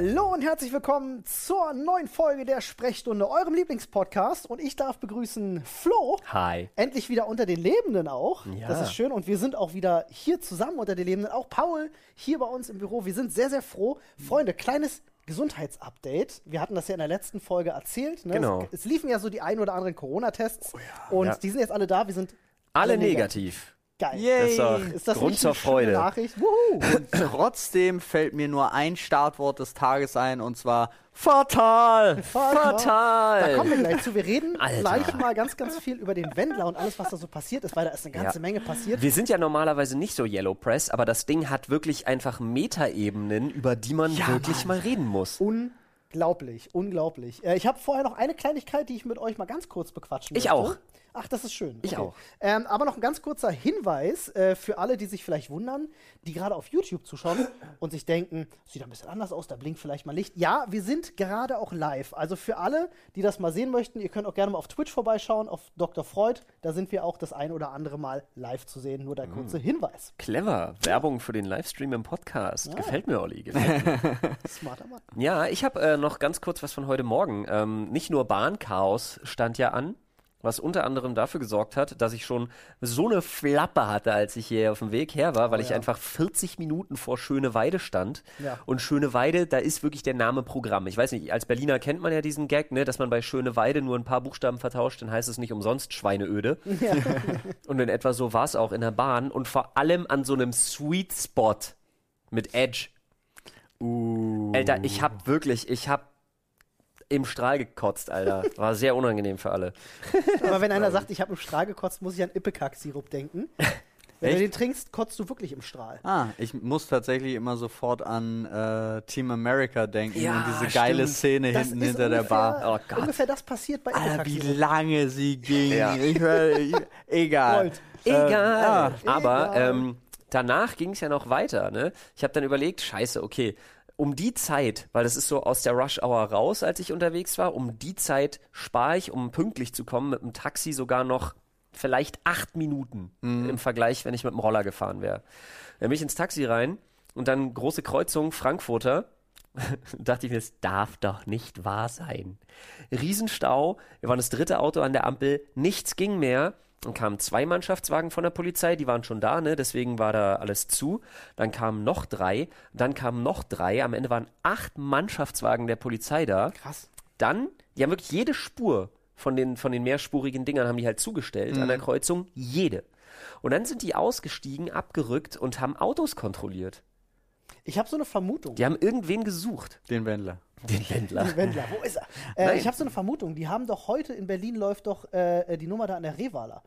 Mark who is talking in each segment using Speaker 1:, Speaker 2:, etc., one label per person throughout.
Speaker 1: Hallo und herzlich willkommen zur neuen Folge der Sprechstunde, eurem Lieblingspodcast. Und ich darf begrüßen Flo.
Speaker 2: Hi.
Speaker 1: Endlich wieder unter den Lebenden auch.
Speaker 2: Ja.
Speaker 1: Das ist schön. Und wir sind auch wieder hier zusammen unter den Lebenden. Auch Paul hier bei uns im Büro. Wir sind sehr, sehr froh. Freunde, kleines Gesundheitsupdate. Wir hatten das ja in der letzten Folge erzählt. Ne?
Speaker 2: Genau.
Speaker 1: Es, es liefen ja so die ein oder anderen Corona-Tests. Und
Speaker 2: Ja.
Speaker 1: die sind jetzt alle da. Wir sind
Speaker 2: Alle negativ.
Speaker 1: Geil.
Speaker 2: Das ist doch
Speaker 1: Ist das
Speaker 2: Grund
Speaker 1: nicht
Speaker 2: zur Freude.
Speaker 1: Nachricht? Wuhu.
Speaker 3: Trotzdem fällt mir nur ein Startwort des Tages ein und zwar fatal.
Speaker 1: Da kommen wir gleich zu. Wir reden
Speaker 2: Alter.
Speaker 1: gleich mal ganz, ganz viel über den Wendler und alles, was da so passiert ist, weil da ist eine ganze
Speaker 2: Ja.
Speaker 1: Menge passiert.
Speaker 2: Wir sind ja normalerweise nicht so Yellow Press, aber das Ding hat wirklich einfach Metaebenen, über die man wirklich mal reden muss.
Speaker 1: Unglaublich, unglaublich. Äh, ich habe vorher noch eine Kleinigkeit, die ich mit euch mal ganz kurz bequatschen
Speaker 2: Ich
Speaker 1: möchte.
Speaker 2: auch.
Speaker 1: Ach, das ist schön.
Speaker 2: Ich auch.
Speaker 1: Ähm, aber noch ein ganz kurzer Hinweis äh, für alle, die sich vielleicht wundern, die gerade auf YouTube zuschauen und sich denken, sieht ein bisschen anders aus, da blinkt vielleicht mal Licht. Ja, wir sind gerade auch live. Also für alle, die das mal sehen möchten, ihr könnt auch gerne mal auf Twitch vorbeischauen, auf Dr. Freud. Da sind wir auch das ein oder andere Mal live zu sehen. Nur der
Speaker 2: Mm.
Speaker 1: kurze Hinweis.
Speaker 2: Clever. Werbung für den Livestream im Podcast. Gefällt mir, Olli. Gefällt mir.
Speaker 1: Smarter Mann.
Speaker 2: ja, ich habe äh, noch ganz kurz was von heute Morgen. Ähm, nicht nur Bahnchaos stand ja an, was unter anderem dafür gesorgt hat, dass ich schon so eine Flappe hatte, als ich hier auf dem Weg her war, weil ich
Speaker 1: ja.
Speaker 2: einfach 40 Minuten vor Schöneweide stand.
Speaker 1: Ja.
Speaker 2: Und Schöneweide, da ist wirklich der Name Programm. Ich weiß nicht, als Berliner kennt man ja diesen Gag, ne, dass man bei Schöneweide nur ein paar Buchstaben vertauscht, dann heißt es nicht umsonst Schweineöde. Und in etwa so war es auch in der Bahn und vor allem an so einem Sweet Spot mit Edge. Alter, ich hab wirklich, ich hab im Strahl gekotzt, Alter. War sehr unangenehm für alle.
Speaker 1: Aber wenn einer sagt, ich habe im Strahl gekotzt, muss ich an Ipecac-Sirup denken. Wenn du
Speaker 3: Echt?
Speaker 1: den trinkst, kotzt du wirklich im Strahl.
Speaker 3: Ah, ich muss tatsächlich immer sofort an äh, Team America denken
Speaker 2: Ja,
Speaker 3: und diese geile
Speaker 2: stimmt.
Speaker 3: Szene
Speaker 1: Das
Speaker 3: hinten hinter der
Speaker 1: ungefähr,
Speaker 3: Bar.
Speaker 2: Oh Gott.
Speaker 1: Ungefähr das passiert bei
Speaker 3: Alter, wie lange sie ging.
Speaker 2: Ja.
Speaker 3: Ich, ich, egal.
Speaker 1: Gold.
Speaker 2: Egal.
Speaker 3: ah,
Speaker 2: Aber
Speaker 1: egal.
Speaker 2: ähm, danach ging es ja noch weiter. Ne? Ich habe dann überlegt, scheiße, okay, um die Zeit, weil das ist so aus der Rush Hour raus, als ich unterwegs war, um die Zeit spare ich, um pünktlich zu kommen, mit dem Taxi sogar noch vielleicht acht Minuten im Vergleich, wenn ich mit dem Roller gefahren wäre. Dann bin ich ins Taxi rein und dann große Kreuzung Frankfurter. dachte ich mir, es darf doch nicht wahr sein. Riesenstau, wir waren das dritte Auto an der Ampel, nichts ging mehr. Dann kamen zwei Mannschaftswagen von der Polizei, die waren schon da, ne? deswegen war da alles zu. Dann kamen noch drei, dann kamen noch drei, am Ende waren acht Mannschaftswagen der Polizei da.
Speaker 1: Krass.
Speaker 2: Dann, die haben wirklich jede Spur von den, von den mehrspurigen Dingern haben die halt zugestellt an der Kreuzung, jede. Und dann sind die ausgestiegen, abgerückt und haben Autos kontrolliert.
Speaker 1: Ich habe so eine Vermutung.
Speaker 2: Die haben irgendwen gesucht.
Speaker 3: Den Wendler.
Speaker 2: Den Wendler.
Speaker 1: Wendler, wo ist er? Äh, ich habe so eine Vermutung. Die haben doch heute in Berlin läuft doch äh, die Nummer da an der Revaler.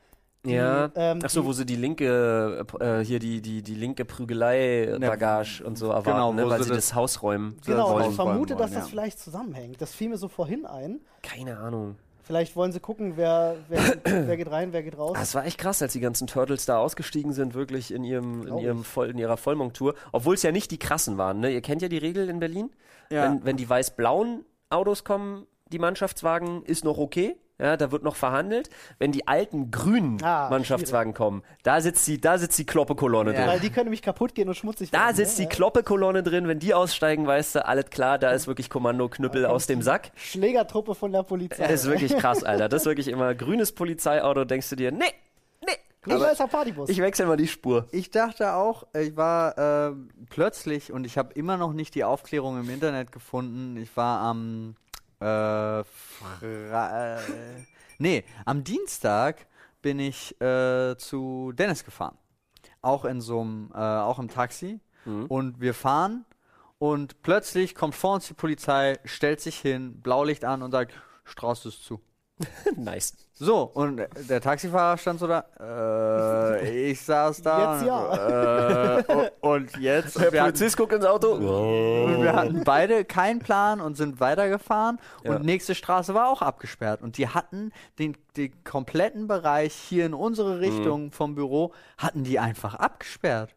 Speaker 1: Die,
Speaker 2: Ja,
Speaker 1: ähm,
Speaker 2: ach so, wo sie die linke, äh, hier die, die, die linke Prügelei-Bagage und so erwarten,
Speaker 3: genau,
Speaker 2: ne, weil
Speaker 3: sie das-
Speaker 2: das Haus räumen
Speaker 1: Genau,
Speaker 2: wollen.
Speaker 1: ich vermute, dass
Speaker 3: wollen,
Speaker 1: das
Speaker 3: ja.
Speaker 1: vielleicht zusammenhängt. Das fiel mir so vorhin ein.
Speaker 2: Keine Ahnung.
Speaker 1: Vielleicht wollen sie gucken, wer, wer, wer geht rein, wer geht raus.
Speaker 2: Das war echt krass, als die ganzen Turtles da ausgestiegen sind, wirklich in ihrem, in ihrem. Voll, in ihrer Vollmontur. Obwohl es ja nicht die krassen waren, ne? Ihr kennt ja die Regel in Berlin.
Speaker 3: Ja.
Speaker 2: Wenn, wenn die weiß-blauen Autos kommen, die Mannschaftswagen, ist noch okay. Ja, da wird noch verhandelt. Wenn die alten grünen
Speaker 1: Ah,
Speaker 2: Mannschaftswagen kommen, da sitzt die, da sitzt die Kloppe-Kolonne
Speaker 3: Ja.
Speaker 2: drin.
Speaker 1: Weil die können nämlich kaputt gehen und schmutzig
Speaker 2: Da
Speaker 1: werden,
Speaker 2: sitzt
Speaker 1: ne?
Speaker 2: die Kloppe-Kolonne drin. Wenn die aussteigen, weißt du, alles klar, da ist wirklich Kommando-Knüppel aus dem Sack.
Speaker 1: Schlägertruppe von der Polizei.
Speaker 2: Das ist wirklich krass, Alter. Das ist wirklich immer grünes Polizeiauto, denkst du dir, nee, nee,
Speaker 1: Grüner ist Partybus.
Speaker 2: ich wechsle mal die Spur.
Speaker 3: Ich dachte auch, ich war äh, plötzlich und ich habe immer noch nicht die Aufklärung im Internet gefunden. Ich war am äh, Fra äh, nee, am Dienstag bin ich äh, zu Dennis gefahren. Auch in so einem, äh, auch im Taxi. Und wir fahren und plötzlich kommt vor uns die Polizei, stellt sich hin, Blaulicht an und sagt, Straße ist zu.
Speaker 2: nice.
Speaker 3: So, und der Taxifahrer stand so da, äh, ich saß da.
Speaker 1: Jetzt ja.
Speaker 3: Äh, und jetzt?
Speaker 2: Der
Speaker 3: wir, hatten,
Speaker 2: Polizist guckt ins Auto.
Speaker 3: und wir hatten beide keinen Plan und sind weitergefahren.
Speaker 2: Ja.
Speaker 3: Und nächste Straße war auch abgesperrt. Und die hatten den, den kompletten Bereich hier in unsere Richtung vom Büro, hatten die einfach abgesperrt.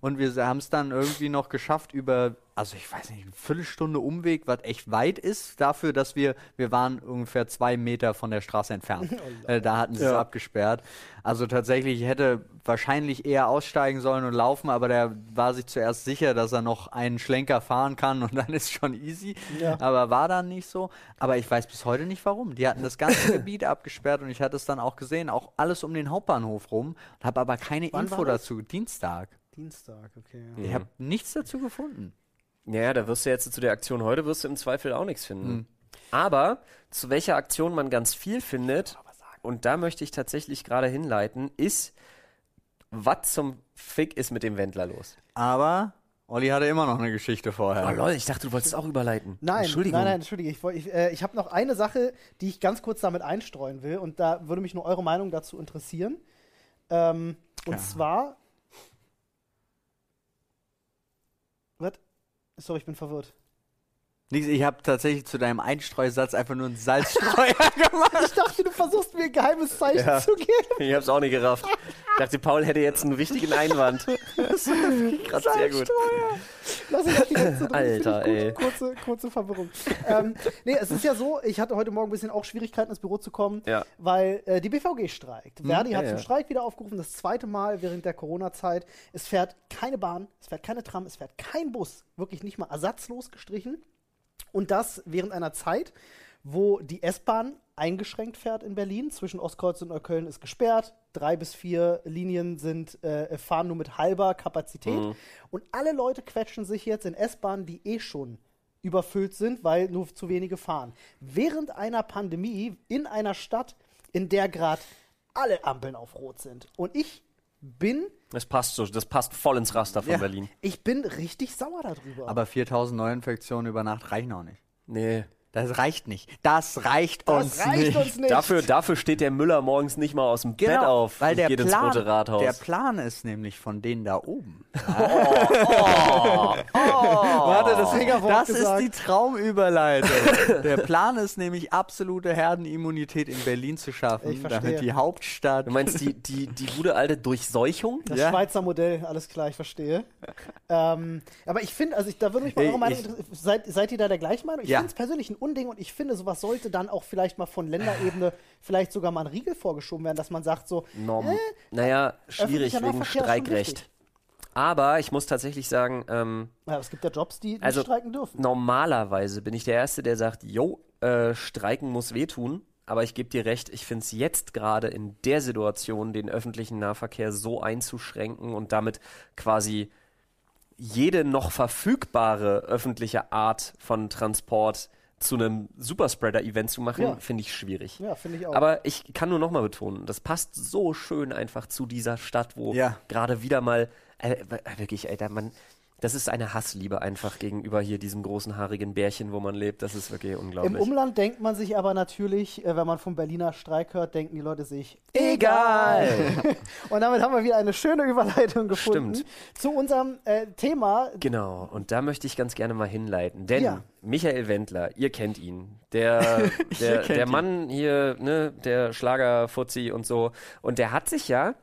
Speaker 3: Und wir haben es dann irgendwie noch geschafft über, also ich weiß nicht, eine Viertelstunde Umweg, was echt weit ist, dafür, dass wir, wir waren ungefähr zwei Meter von der Straße entfernt. äh, da hatten sie es
Speaker 2: Ja.
Speaker 3: abgesperrt. Also tatsächlich ich hätte wahrscheinlich eher aussteigen sollen und laufen, aber der war sich zuerst sicher, dass er noch einen Schlenker fahren kann und dann ist schon easy.
Speaker 1: Ja.
Speaker 3: Aber war dann nicht so. Aber ich weiß bis heute nicht warum. Die hatten das ganze Gebiet abgesperrt und ich hatte es dann auch gesehen, auch alles um den Hauptbahnhof rum, habe aber keine
Speaker 1: Wann
Speaker 3: Info dazu. Dienstag.
Speaker 1: Dienstag, okay.
Speaker 3: Ich habe nichts dazu gefunden.
Speaker 2: Naja, da wirst du jetzt zu der Aktion heute, wirst du im Zweifel auch nichts finden. Aber zu welcher Aktion man ganz viel findet, und da möchte ich tatsächlich gerade hinleiten, ist, was zum Fick ist mit dem Wendler los?
Speaker 3: Aber Olli hatte immer noch eine Geschichte vorher.
Speaker 2: Oh lol, ich dachte, du wolltest auch überleiten.
Speaker 1: Nein,
Speaker 2: Entschuldigung.
Speaker 1: nein, nein, Entschuldige. Ich, ich, äh, ich habe noch eine Sache, die ich ganz kurz damit einstreuen will und da würde mich nur eure Meinung dazu interessieren. Ähm, und
Speaker 3: Ja.
Speaker 1: zwar. Was? Sorry, ich bin verwirrt.
Speaker 3: Nix, ich habe tatsächlich zu deinem Einstreusatz einfach nur einen Salzstreuer gemacht.
Speaker 1: Ich dachte, du versuchst mir ein geheimes Zeichen
Speaker 2: Ja.
Speaker 1: zu geben.
Speaker 2: Ich hab's auch nicht gerafft. Ich dachte, Paul hätte jetzt einen wichtigen Einwand. Das ist grad sehr gut.
Speaker 1: Lass uns die ganze drin.
Speaker 2: Alter,
Speaker 1: ich
Speaker 2: ey.
Speaker 1: gut. Kurze, kurze Verwirrung. ähm, nee, es ist ja so, ich hatte heute Morgen ein bisschen auch Schwierigkeiten ins Büro zu kommen,
Speaker 2: Ja.
Speaker 1: weil äh, die BVG streikt. Verdi
Speaker 2: ja,
Speaker 1: hat
Speaker 2: ja.
Speaker 1: zum Streik wieder aufgerufen, das zweite Mal während der Corona-Zeit. Es fährt keine Bahn, es fährt keine Tram, es fährt kein Bus. Wirklich nicht mal ersatzlos gestrichen. Und das während einer Zeit, wo die S-Bahn eingeschränkt fährt in Berlin. Zwischen Ostkreuz und Neukölln ist gesperrt. Drei bis vier Linien sind, äh, fahren nur mit halber Kapazität. Und alle Leute quetschen sich jetzt in S-Bahnen, die eh schon überfüllt sind, weil nur zu wenige fahren. Während einer Pandemie in einer Stadt, in der gerade alle Ampeln auf Rot sind. Und ich bin,
Speaker 2: Das passt so, das passt voll ins Raster von
Speaker 3: Ja.
Speaker 2: Berlin.
Speaker 1: ich bin richtig sauer darüber.
Speaker 3: Aber 4000 Neuinfektionen über Nacht reichen auch nicht.
Speaker 2: Nee.
Speaker 3: Das reicht nicht. Das reicht
Speaker 1: das
Speaker 3: uns
Speaker 1: reicht
Speaker 3: nicht.
Speaker 1: uns nicht.
Speaker 2: Dafür, dafür steht der Müller morgens nicht mal aus dem Bett auf
Speaker 3: weil
Speaker 2: und
Speaker 3: der
Speaker 2: geht ins
Speaker 3: Plan,
Speaker 2: Rote Rathaus.
Speaker 3: der Plan ist nämlich von denen da oben.
Speaker 1: Warte, das Fingerwort
Speaker 3: Das
Speaker 1: gesagt.
Speaker 3: ist die Traumüberleitung. Der Plan ist nämlich absolute Herdenimmunität in Berlin zu schaffen,
Speaker 1: Ich verstehe.
Speaker 3: damit die Hauptstadt
Speaker 2: du meinst die, die, die gute alte Durchseuchung?
Speaker 1: Das
Speaker 3: Ja.
Speaker 1: Schweizer Modell, alles klar, ich verstehe. ähm, aber ich finde, also ich, da würde mich mal eure Meinung
Speaker 3: ich-
Speaker 1: interessieren. Seid, seid ihr da der gleichen Meinung? Ich
Speaker 3: Ja.
Speaker 1: finde es persönlich ein Unding und ich finde, sowas sollte dann auch vielleicht mal von Länderebene vielleicht sogar mal ein Riegel vorgeschoben werden, dass man sagt so,
Speaker 2: Norm.
Speaker 1: äh,
Speaker 2: naja, schwierig wegen Streikrecht. Aber ich muss tatsächlich sagen, ähm,
Speaker 1: ja, es gibt ja Jobs, die nicht
Speaker 2: Also,
Speaker 1: streiken dürfen.
Speaker 2: normalerweise bin ich der Erste, der sagt, jo, äh, streiken muss wehtun. Aber ich gebe dir recht, ich finde es jetzt gerade in der Situation, den öffentlichen Nahverkehr so einzuschränken und damit quasi jede noch verfügbare öffentliche Art von Transport zu einem Superspreader-Event zu machen,
Speaker 1: Ja.
Speaker 2: finde ich schwierig.
Speaker 1: Ja, finde ich auch.
Speaker 2: Aber ich kann nur noch mal betonen, das passt so schön einfach zu dieser Stadt, wo
Speaker 3: Ja.
Speaker 2: gerade wieder mal, äh, wirklich, Alter, man, das ist eine Hassliebe einfach gegenüber hier diesem großen haarigen Bärchen, wo man lebt. Das ist wirklich
Speaker 1: Im
Speaker 2: unglaublich.
Speaker 1: Umland denkt man sich aber natürlich, äh, wenn man vom Berliner Streik hört, denken die Leute sich,
Speaker 2: Egal!
Speaker 1: und damit haben wir wieder eine schöne Überleitung gefunden
Speaker 2: Stimmt.
Speaker 1: zu unserem äh, Thema.
Speaker 2: Genau, und da möchte ich ganz gerne mal hinleiten, denn
Speaker 1: Ja.
Speaker 2: Michael Wendler, ihr kennt ihn, der, der, der
Speaker 3: ihn.
Speaker 2: Mann hier, ne, der Schlagerfuzzi und so, und der hat sich ja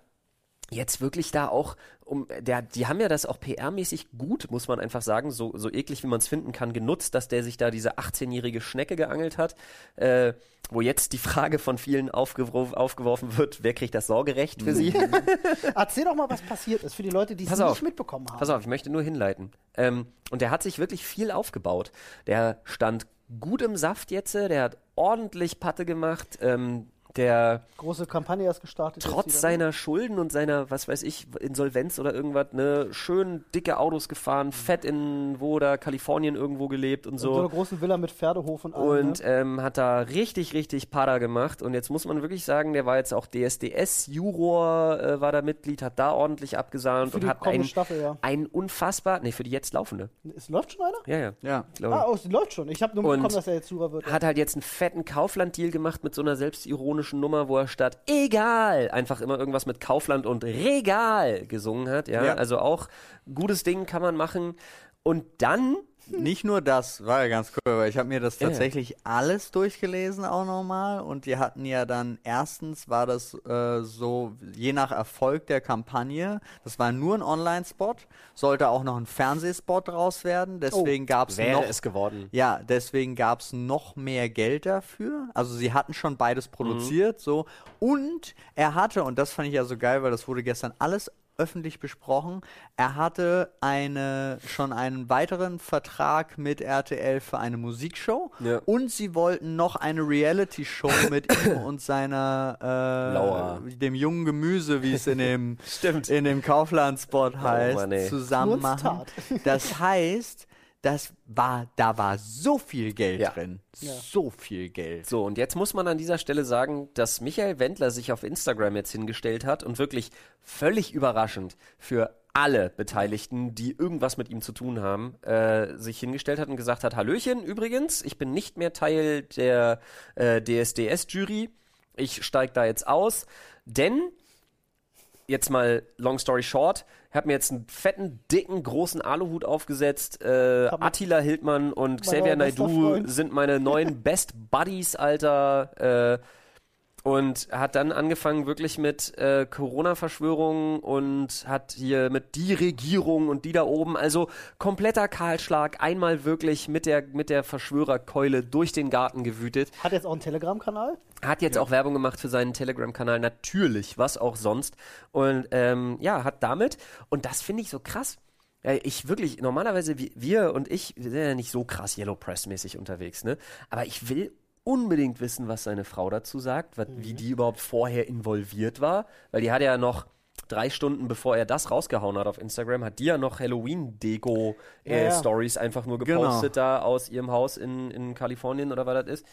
Speaker 2: jetzt wirklich da auch um der die haben ja das auch PR-mäßig gut, muss man einfach sagen, so so eklig wie man es finden kann, genutzt, dass der sich da diese 18-jährige Schnecke geangelt hat, äh, wo jetzt die Frage von vielen aufgeworfen, aufgeworfen wird, wer kriegt das Sorgerecht für sie?
Speaker 1: Erzähl doch mal, was passiert ist für die Leute, die es nicht mitbekommen haben.
Speaker 2: Pass auf, ich möchte nur hinleiten. Ähm, und der hat sich wirklich viel aufgebaut. Der stand gut im Saft jetzt, der hat ordentlich Patte gemacht. Ähm, der
Speaker 1: Große Kampagne erst gestartet.
Speaker 2: trotz
Speaker 1: ne?
Speaker 2: seiner Schulden und seiner, was weiß ich, Insolvenz oder irgendwas, ne, schön dicke Autos gefahren, fett in, wo da, Kalifornien irgendwo gelebt und
Speaker 1: In so
Speaker 2: so.
Speaker 1: einer großen Villa mit Pferdehof und allem.
Speaker 2: Und
Speaker 1: ne?
Speaker 2: ähm, hat da richtig, richtig Pada gemacht. Und jetzt muss man wirklich sagen, der war jetzt auch DSDS-Juror, äh, war da Mitglied, hat da ordentlich abgesahnt
Speaker 1: Für
Speaker 2: und hat
Speaker 1: kommende
Speaker 2: ein,
Speaker 1: Staffel, ja.
Speaker 2: ein unfassbar, nee, für die jetzt laufende.
Speaker 1: Es läuft schon einer?
Speaker 2: Ja, ja.
Speaker 3: Ja.
Speaker 1: Ah, oh, es läuft schon. Ich habe nur mitbekommen, dass er jetzt Jura wird.
Speaker 2: hat halt jetzt einen fetten Kaufland-Deal gemacht mit so einer selbstironischen Nummer, wo er statt egal einfach immer irgendwas mit Kaufland und Regal gesungen hat. Ja,
Speaker 3: Ja.
Speaker 2: also auch gutes Ding kann man machen. Und dann
Speaker 3: Nicht nur das, war ja ganz cool, weil ich habe mir das
Speaker 2: Ja.
Speaker 3: tatsächlich alles durchgelesen auch nochmal und die hatten ja dann erstens war das äh, so je nach Erfolg der Kampagne, das war nur ein Online-Spot, sollte auch noch ein Fernsehspot draus werden, deswegen gab es noch
Speaker 2: es geworden.
Speaker 3: ja, deswegen gab es noch mehr Geld dafür. Also sie hatten schon beides produziert, so. Und er hatte, und das fand ich ja so geil, weil das wurde gestern alles öffentlich besprochen, er hatte eine schon einen weiteren Vertrag mit RTL für eine Musikshow
Speaker 2: Ja.
Speaker 3: und sie wollten noch eine Reality-Show mit ihm und seiner äh,
Speaker 2: Laura.
Speaker 3: dem jungen Gemüse, wie es in dem in dem Kaufland-Spot heißt,
Speaker 2: ey.
Speaker 3: zusammen machen. Das heißt, das war, da war so viel Geld
Speaker 2: Ja.
Speaker 3: drin.
Speaker 1: Ja.
Speaker 3: So viel Geld.
Speaker 2: So, und jetzt muss man an dieser Stelle sagen, dass Michael Wendler sich auf Instagram jetzt hingestellt hat und wirklich völlig überraschend für alle Beteiligten, die irgendwas mit ihm zu tun haben, äh, sich hingestellt hat und gesagt hat, Hallöchen, übrigens, ich bin nicht mehr Teil der äh, DSDS-Jury, ich steige da jetzt aus, denn jetzt mal long story short, ich habe mir jetzt einen fetten, dicken, großen Aluhut aufgesetzt. Äh, Attila Hildmann und Xavier
Speaker 1: Freund.
Speaker 2: sind meine neuen Best Buddies, Alter. Äh, und hat dann angefangen wirklich mit äh, Corona-Verschwörungen und hat hier mit die Regierung und die da oben, also kompletter Kahlschlag, einmal wirklich mit der, mit der Verschwörerkeule durch den Garten gewütet.
Speaker 1: Hat jetzt auch einen Telegram-Kanal.
Speaker 2: Hat jetzt auch Werbung gemacht für seinen Telegram-Kanal, natürlich, was auch sonst. Und ähm, ja, hat damit, und das finde ich so krass. äh, Ich wirklich, normalerweise, wir- wir und ich, wir sind ja nicht so krass Yellow Press-mäßig unterwegs, ne? Aber ich will unbedingt wissen, was seine Frau dazu sagt, wat, wie die überhaupt vorher involviert war, weil die hat ja noch drei Stunden bevor er das rausgehauen hat auf Instagram, hat die ja noch
Speaker 1: Ja, ja.
Speaker 2: Halloween-Deko-Stories einfach nur
Speaker 3: Genau.
Speaker 2: gepostet da aus ihrem Haus in, in Kalifornien oder was das ist.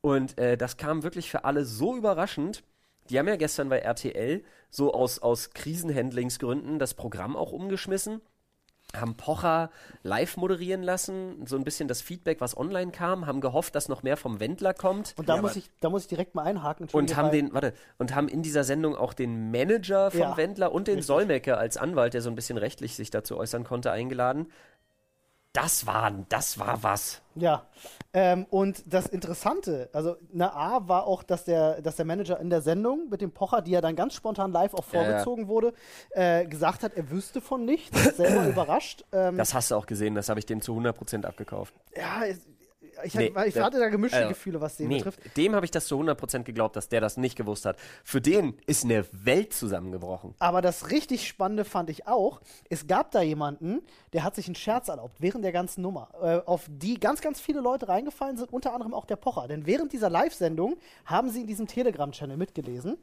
Speaker 2: Und äh, das kam wirklich für alle so überraschend. Die haben ja gestern bei RTL so aus, aus Krisenhandlingsgründen das Programm auch umgeschmissen. Haben Pocher live moderieren lassen, so ein bisschen das Feedback, was online kam, haben gehofft, dass noch mehr vom Wendler kommt.
Speaker 1: Und da,
Speaker 3: Ja,
Speaker 1: muss ich, da muss ich direkt mal einhaken.
Speaker 2: Und haben den, warte, und haben in dieser Sendung auch den Manager vom
Speaker 1: Ja,
Speaker 2: Wendler und den. Solmecke als Anwalt, der so ein bisschen rechtlich sich dazu äußern konnte, eingeladen. Das war, das war was.
Speaker 1: Ja, ähm, und das Interessante, also eine A war auch, dass der, dass der Manager in der Sendung mit dem Pocher, die ja dann ganz spontan live auch
Speaker 2: Ja, ja.
Speaker 1: vorgezogen wurde, äh, gesagt hat, er wüsste von nichts, selber überrascht. Ähm,
Speaker 2: Das hast du auch gesehen, das habe ich dem zu 100% abgekauft.
Speaker 1: ja, es- ich,
Speaker 2: Nee,
Speaker 1: ich hatte da gemischte
Speaker 2: also,
Speaker 1: Gefühle, was den
Speaker 2: Nee,
Speaker 1: betrifft.
Speaker 2: dem habe ich das zu 100% geglaubt, dass der das nicht gewusst hat. Für den ist eine Welt zusammengebrochen.
Speaker 1: Aber das richtig Spannende fand ich auch, es gab da jemanden, der hat sich einen Scherz erlaubt während der ganzen Nummer, äh, auf die ganz, ganz viele Leute reingefallen sind, unter anderem auch der Pocher. Denn während dieser Live-Sendung haben sie in diesem Telegram-Channel mitgelesen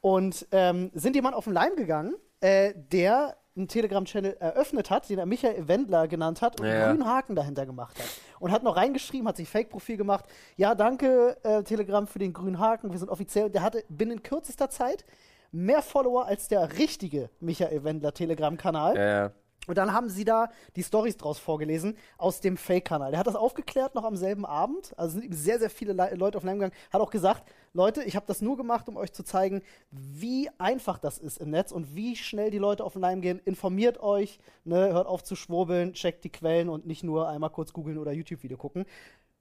Speaker 1: und ähm, sind jemand auf den Leim gegangen, äh, der einen Telegram-Channel eröffnet hat, den er Michael Wendler genannt hat und
Speaker 2: Ja,
Speaker 1: einen
Speaker 2: ja.
Speaker 1: grünen Haken dahinter gemacht hat. Und hat noch reingeschrieben, hat sich Fake-Profil gemacht. Ja, danke, äh, Telegram, für den grünen Haken. Wir sind offiziell. Der hatte binnen kürzester Zeit mehr Follower als der richtige Michael Wendler Telegram-Kanal.
Speaker 2: Äh,
Speaker 1: Und dann haben sie da die Stories draus vorgelesen aus dem Fake-Kanal. Der hat das aufgeklärt noch am selben Abend. Also sind ihm sehr, sehr viele Le Leute auf den Leim gegangen. Hat auch gesagt, Leute, ich habe das nur gemacht, um euch zu zeigen, wie einfach das ist im Netz und wie schnell die Leute auf den Leim gehen. Informiert euch, ne, hört auf zu schwurbeln, checkt die Quellen und nicht nur einmal kurz googeln oder YouTube-Video gucken.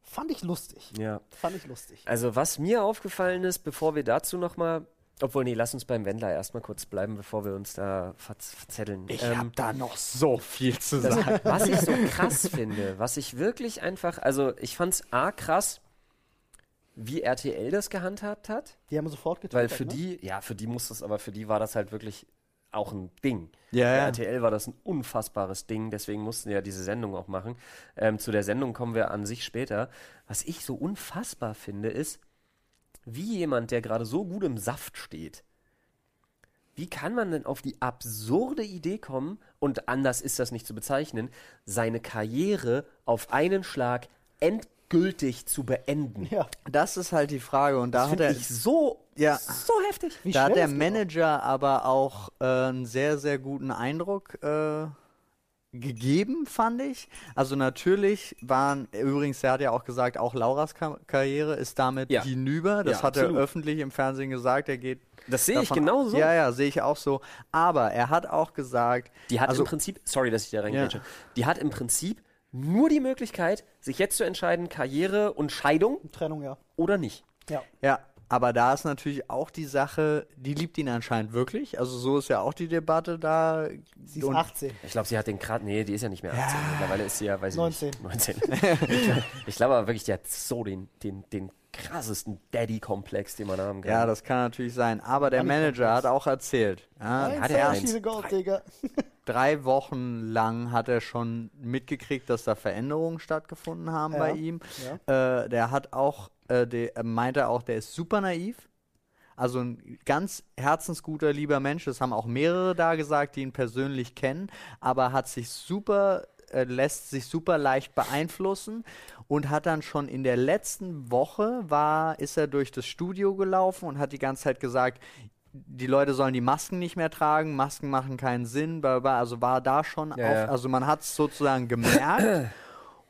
Speaker 1: Fand ich lustig.
Speaker 2: ja.
Speaker 1: Fand ich lustig.
Speaker 2: Also was mir aufgefallen ist, bevor wir dazu nochmal, obwohl nee, lass uns beim Wendler erstmal kurz bleiben, bevor wir uns da verz verzetteln.
Speaker 3: Ich
Speaker 2: Ähm,
Speaker 3: hab da noch so viel zu
Speaker 2: das,
Speaker 3: sagen.
Speaker 2: was ich so krass finde, was ich wirklich einfach, also ich fand's A krass, wie RTL das gehandhabt hat,
Speaker 1: Die haben sofort getwittert.
Speaker 2: weil für
Speaker 1: ne?
Speaker 2: die, ja, für die muss das, aber für die war das halt wirklich auch ein Ding.
Speaker 3: Ja,
Speaker 2: Bei
Speaker 3: ja.
Speaker 2: RTL war das ein unfassbares Ding, deswegen mussten die ja diese Sendung auch machen. Ähm, zu der Sendung kommen wir an sich später. Was ich so unfassbar finde, ist, wie jemand, der gerade so gut im Saft steht, wie kann man denn auf die absurde Idee kommen, und anders ist das nicht zu bezeichnen, seine Karriere auf einen Schlag endgültig zu beenden?
Speaker 1: Ja,
Speaker 3: Das ist halt die Frage und da
Speaker 2: Das
Speaker 3: hat er
Speaker 2: ich so,
Speaker 3: Ja.
Speaker 2: so heftig.
Speaker 1: wie
Speaker 3: da hat der. Manager aber auch äh, einen sehr, sehr guten Eindruck äh, gegeben, fand ich. Also natürlich waren, übrigens, er hat ja auch gesagt, auch Lauras Ka Karriere ist damit
Speaker 2: Ja.
Speaker 3: hinüber. Das
Speaker 2: Ja,
Speaker 3: hat er
Speaker 2: absolut.
Speaker 3: öffentlich im Fernsehen gesagt. Er geht.
Speaker 2: Das sehe ich genauso.
Speaker 3: Ja, ja, sehe ich auch so. Aber er hat auch gesagt,
Speaker 2: Die hat
Speaker 3: also,
Speaker 2: im Prinzip, sorry, dass ich da reingrätsche, die hat im Prinzip nur die Möglichkeit, sich jetzt zu entscheiden, Karriere und Scheidung
Speaker 1: Trennung, ja.
Speaker 2: oder nicht.
Speaker 1: Ja.
Speaker 3: Ja, aber da ist natürlich auch die Sache, die liebt ihn anscheinend wirklich. Also so ist ja auch die Debatte da.
Speaker 1: Sie ist
Speaker 3: Und
Speaker 1: 18.
Speaker 2: Ich glaube, sie hat den gerade, nee, die ist ja nicht mehr 18. Mittlerweile ist sie ja, weiß ich
Speaker 1: 19.
Speaker 2: nicht, 19. ich glaube ich glaub aber wirklich, die hat so den, den, den krassesten Daddy-Komplex, den man haben kann.
Speaker 3: Ja, das kann natürlich sein. Aber der Manager hat auch erzählt. Ja,
Speaker 2: hat er eins.
Speaker 1: Gold, Digga.
Speaker 3: drei Wochen lang hat er schon mitgekriegt, dass da Veränderungen stattgefunden haben
Speaker 1: Ja,
Speaker 3: bei ihm. Äh, der hat auch, äh, der, äh, meinte auch, der ist super naiv. Also ein ganz herzensguter, lieber Mensch. Das haben auch mehrere da gesagt, die ihn persönlich kennen. Aber hat sich super, äh, lässt sich super leicht beeinflussen und hat dann schon in der letzten Woche war, ist er durch das Studio gelaufen und hat die ganze Zeit gesagt, die Leute sollen die Masken nicht mehr tragen, Masken machen keinen Sinn, bla, bla, also war da schon
Speaker 2: Ja,
Speaker 3: auf, also man hat es sozusagen gemerkt.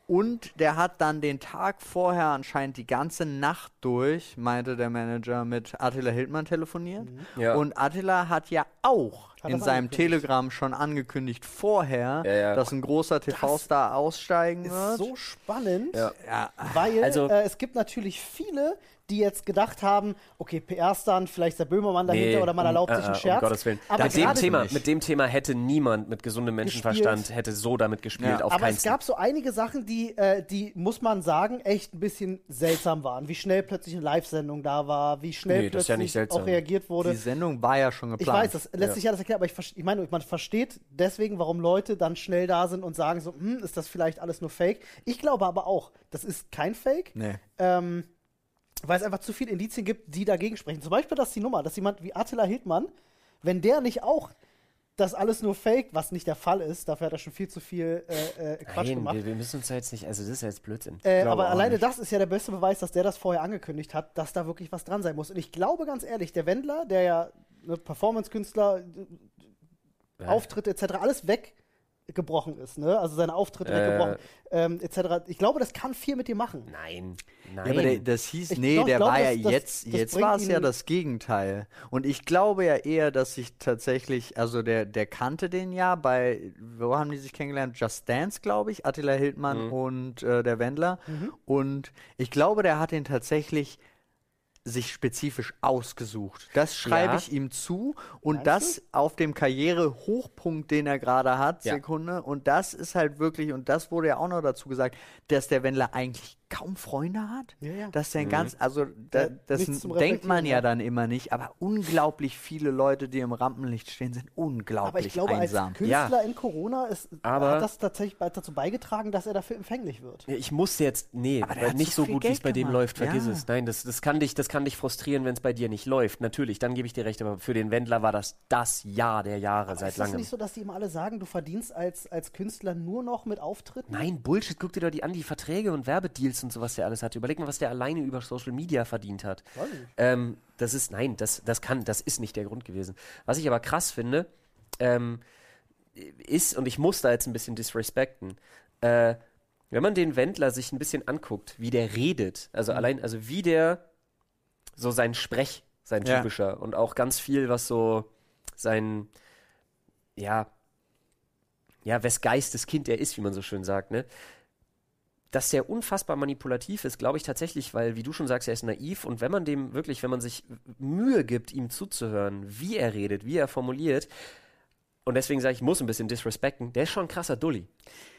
Speaker 3: Und der hat dann den Tag vorher anscheinend die ganze Nacht durch, meinte der Manager, mit Attila Hildmann telefoniert.
Speaker 2: Ja.
Speaker 3: Und Attila hat ja auch
Speaker 1: Hat
Speaker 3: in seinem. Telegramm schon angekündigt vorher,
Speaker 2: Ja, ja.
Speaker 3: dass ein großer TV-Star aussteigen
Speaker 1: Ist
Speaker 3: wird.
Speaker 1: so spannend,
Speaker 2: Ja.
Speaker 3: ja,
Speaker 1: weil
Speaker 2: Also-
Speaker 1: äh, es gibt natürlich viele, die jetzt gedacht haben, okay, PR-Stand, vielleicht der Böhmermann dahinter oder man
Speaker 2: um,
Speaker 1: erlaubt
Speaker 2: äh,
Speaker 1: sich einen
Speaker 2: äh,
Speaker 1: Scherz.
Speaker 2: Um Gottes Willen.
Speaker 1: Aber
Speaker 2: mit, dem Thema,
Speaker 3: nicht.
Speaker 2: mit dem Thema hätte niemand mit gesundem Menschenverstand
Speaker 1: Gespielt.
Speaker 2: hätte so damit gespielt,
Speaker 3: Ja.
Speaker 2: auf
Speaker 1: Aber
Speaker 2: keinen
Speaker 1: es gab so einige Sachen, die, äh, die, muss man sagen, echt ein bisschen seltsam waren. Wie schnell plötzlich eine Live-Sendung da war, wie schnell
Speaker 2: Nee, ja
Speaker 1: plötzlich
Speaker 2: seltsam.
Speaker 1: auch reagiert wurde.
Speaker 3: die Sendung war ja schon
Speaker 1: Ich
Speaker 3: geplant.
Speaker 1: weiß, das lässt sich alles erklären, aber ich, ich meine, man versteht deswegen, warum Leute dann schnell da sind und sagen so, hm, ist das vielleicht alles nur Fake? Ich glaube aber auch, das ist kein Fake,
Speaker 3: Nee.
Speaker 1: ähm, weil es einfach zu viele Indizien gibt, die dagegen sprechen. Zum Beispiel, dass die Nummer, dass jemand wie Attila Hildmann, wenn der nicht auch das alles nur Fake, was nicht der Fall ist, dafür hat er schon viel zu viel äh, äh, Quatsch
Speaker 2: Nein,
Speaker 1: gemacht.
Speaker 2: wir, wir müssen uns jetzt nicht, also das ist ja jetzt Blödsinn.
Speaker 1: Äh, aber alleine
Speaker 3: nicht.
Speaker 1: das ist ja der beste Beweis, dass der das vorher angekündigt hat, dass da wirklich was dran sein muss. Und ich glaube ganz ehrlich, der Wendler, der ja ne, Performance-Künstler,
Speaker 2: Ja.
Speaker 1: Auftritte etc., alles weggebrochen ist, ne? Also seine Auftritte
Speaker 2: Äh.
Speaker 1: weggebrochen, ähm, etc. Ich glaube, das kann viel mit dir machen.
Speaker 2: Nein,
Speaker 3: Ja,
Speaker 2: nein.
Speaker 3: aber der, das hieß,
Speaker 1: Ich
Speaker 3: nee,
Speaker 1: doch,
Speaker 3: der
Speaker 1: glaub,
Speaker 3: war ja
Speaker 1: das- das-
Speaker 3: jetzt,
Speaker 1: das
Speaker 3: jetzt war es ja das Gegenteil. Und ich glaube ja eher, dass sich tatsächlich, also der, der kannte den ja bei, wo haben die sich kennengelernt? Just Dance, glaube ich, Attila Hildmann und äh, der Wendler. Und ich glaube, der hat den tatsächlich sich spezifisch ausgesucht. Das schreibe
Speaker 2: Ja.
Speaker 3: ich ihm zu und
Speaker 1: Meinst
Speaker 3: das auf dem Karrierehochpunkt, den er gerade hat,
Speaker 2: Ja.
Speaker 3: Sekunde. Und das ist halt wirklich, und das wurde ja auch noch dazu gesagt, dass der Wendler eigentlich kaum Freunde hat.
Speaker 1: Ja, ja.
Speaker 3: Dass der ein ganz, also da,
Speaker 1: Ja,
Speaker 3: das denkt man ja
Speaker 1: ja.
Speaker 3: dann immer nicht, aber unglaublich viele Leute, die im Rampenlicht stehen, sind unglaublich
Speaker 1: Aber ich glaube,
Speaker 3: einsam.
Speaker 1: als Künstler in Corona ist,
Speaker 2: Aber-
Speaker 1: hat das tatsächlich dazu beigetragen, dass er dafür empfänglich wird.
Speaker 2: Ich muss jetzt, nee,
Speaker 3: Aber
Speaker 2: nicht
Speaker 3: so
Speaker 2: so gut, wie es bei dem läuft, vergiss
Speaker 3: Ja.
Speaker 2: es. Nein, das, das, kann dich, das kann dich frustrieren, wenn es bei dir nicht läuft. Natürlich, dann gebe ich dir recht, aber für den Wendler war das das Jahr der Jahre seit
Speaker 1: ist das
Speaker 2: langem.
Speaker 1: nicht so, dass die immer alle sagen, du verdienst als, als Künstler nur noch mit Auftritten?
Speaker 2: Nein, Bullshit, guck dir doch die an, die Verträge und Werbedeals und so, was der alles hatte. Überleg mal, was der alleine über Social Media verdient hat. Ähm, das ist, nein, das, das kann, das ist nicht der Grund gewesen. Was ich aber krass finde, ähm, ist, und ich muss da jetzt ein bisschen disrespekten, äh, wenn man den Wendler sich ein bisschen anguckt, wie der redet, also
Speaker 3: Mhm.
Speaker 2: allein, also wie der so sein Sprech, sein
Speaker 3: Ja.
Speaker 2: typischer und auch ganz viel, was so sein, ja, ja, wes Geistes Kind er ist, wie man so schön sagt, ne? Dass der unfassbar manipulativ ist, glaube ich tatsächlich, weil, wie du schon sagst, er ist naiv und wenn man dem wirklich, wenn man sich Mühe gibt, ihm zuzuhören, wie er redet, wie er formuliert, und deswegen sage ich, ich muss ein bisschen disrespekten, der ist schon ein krasser Dulli.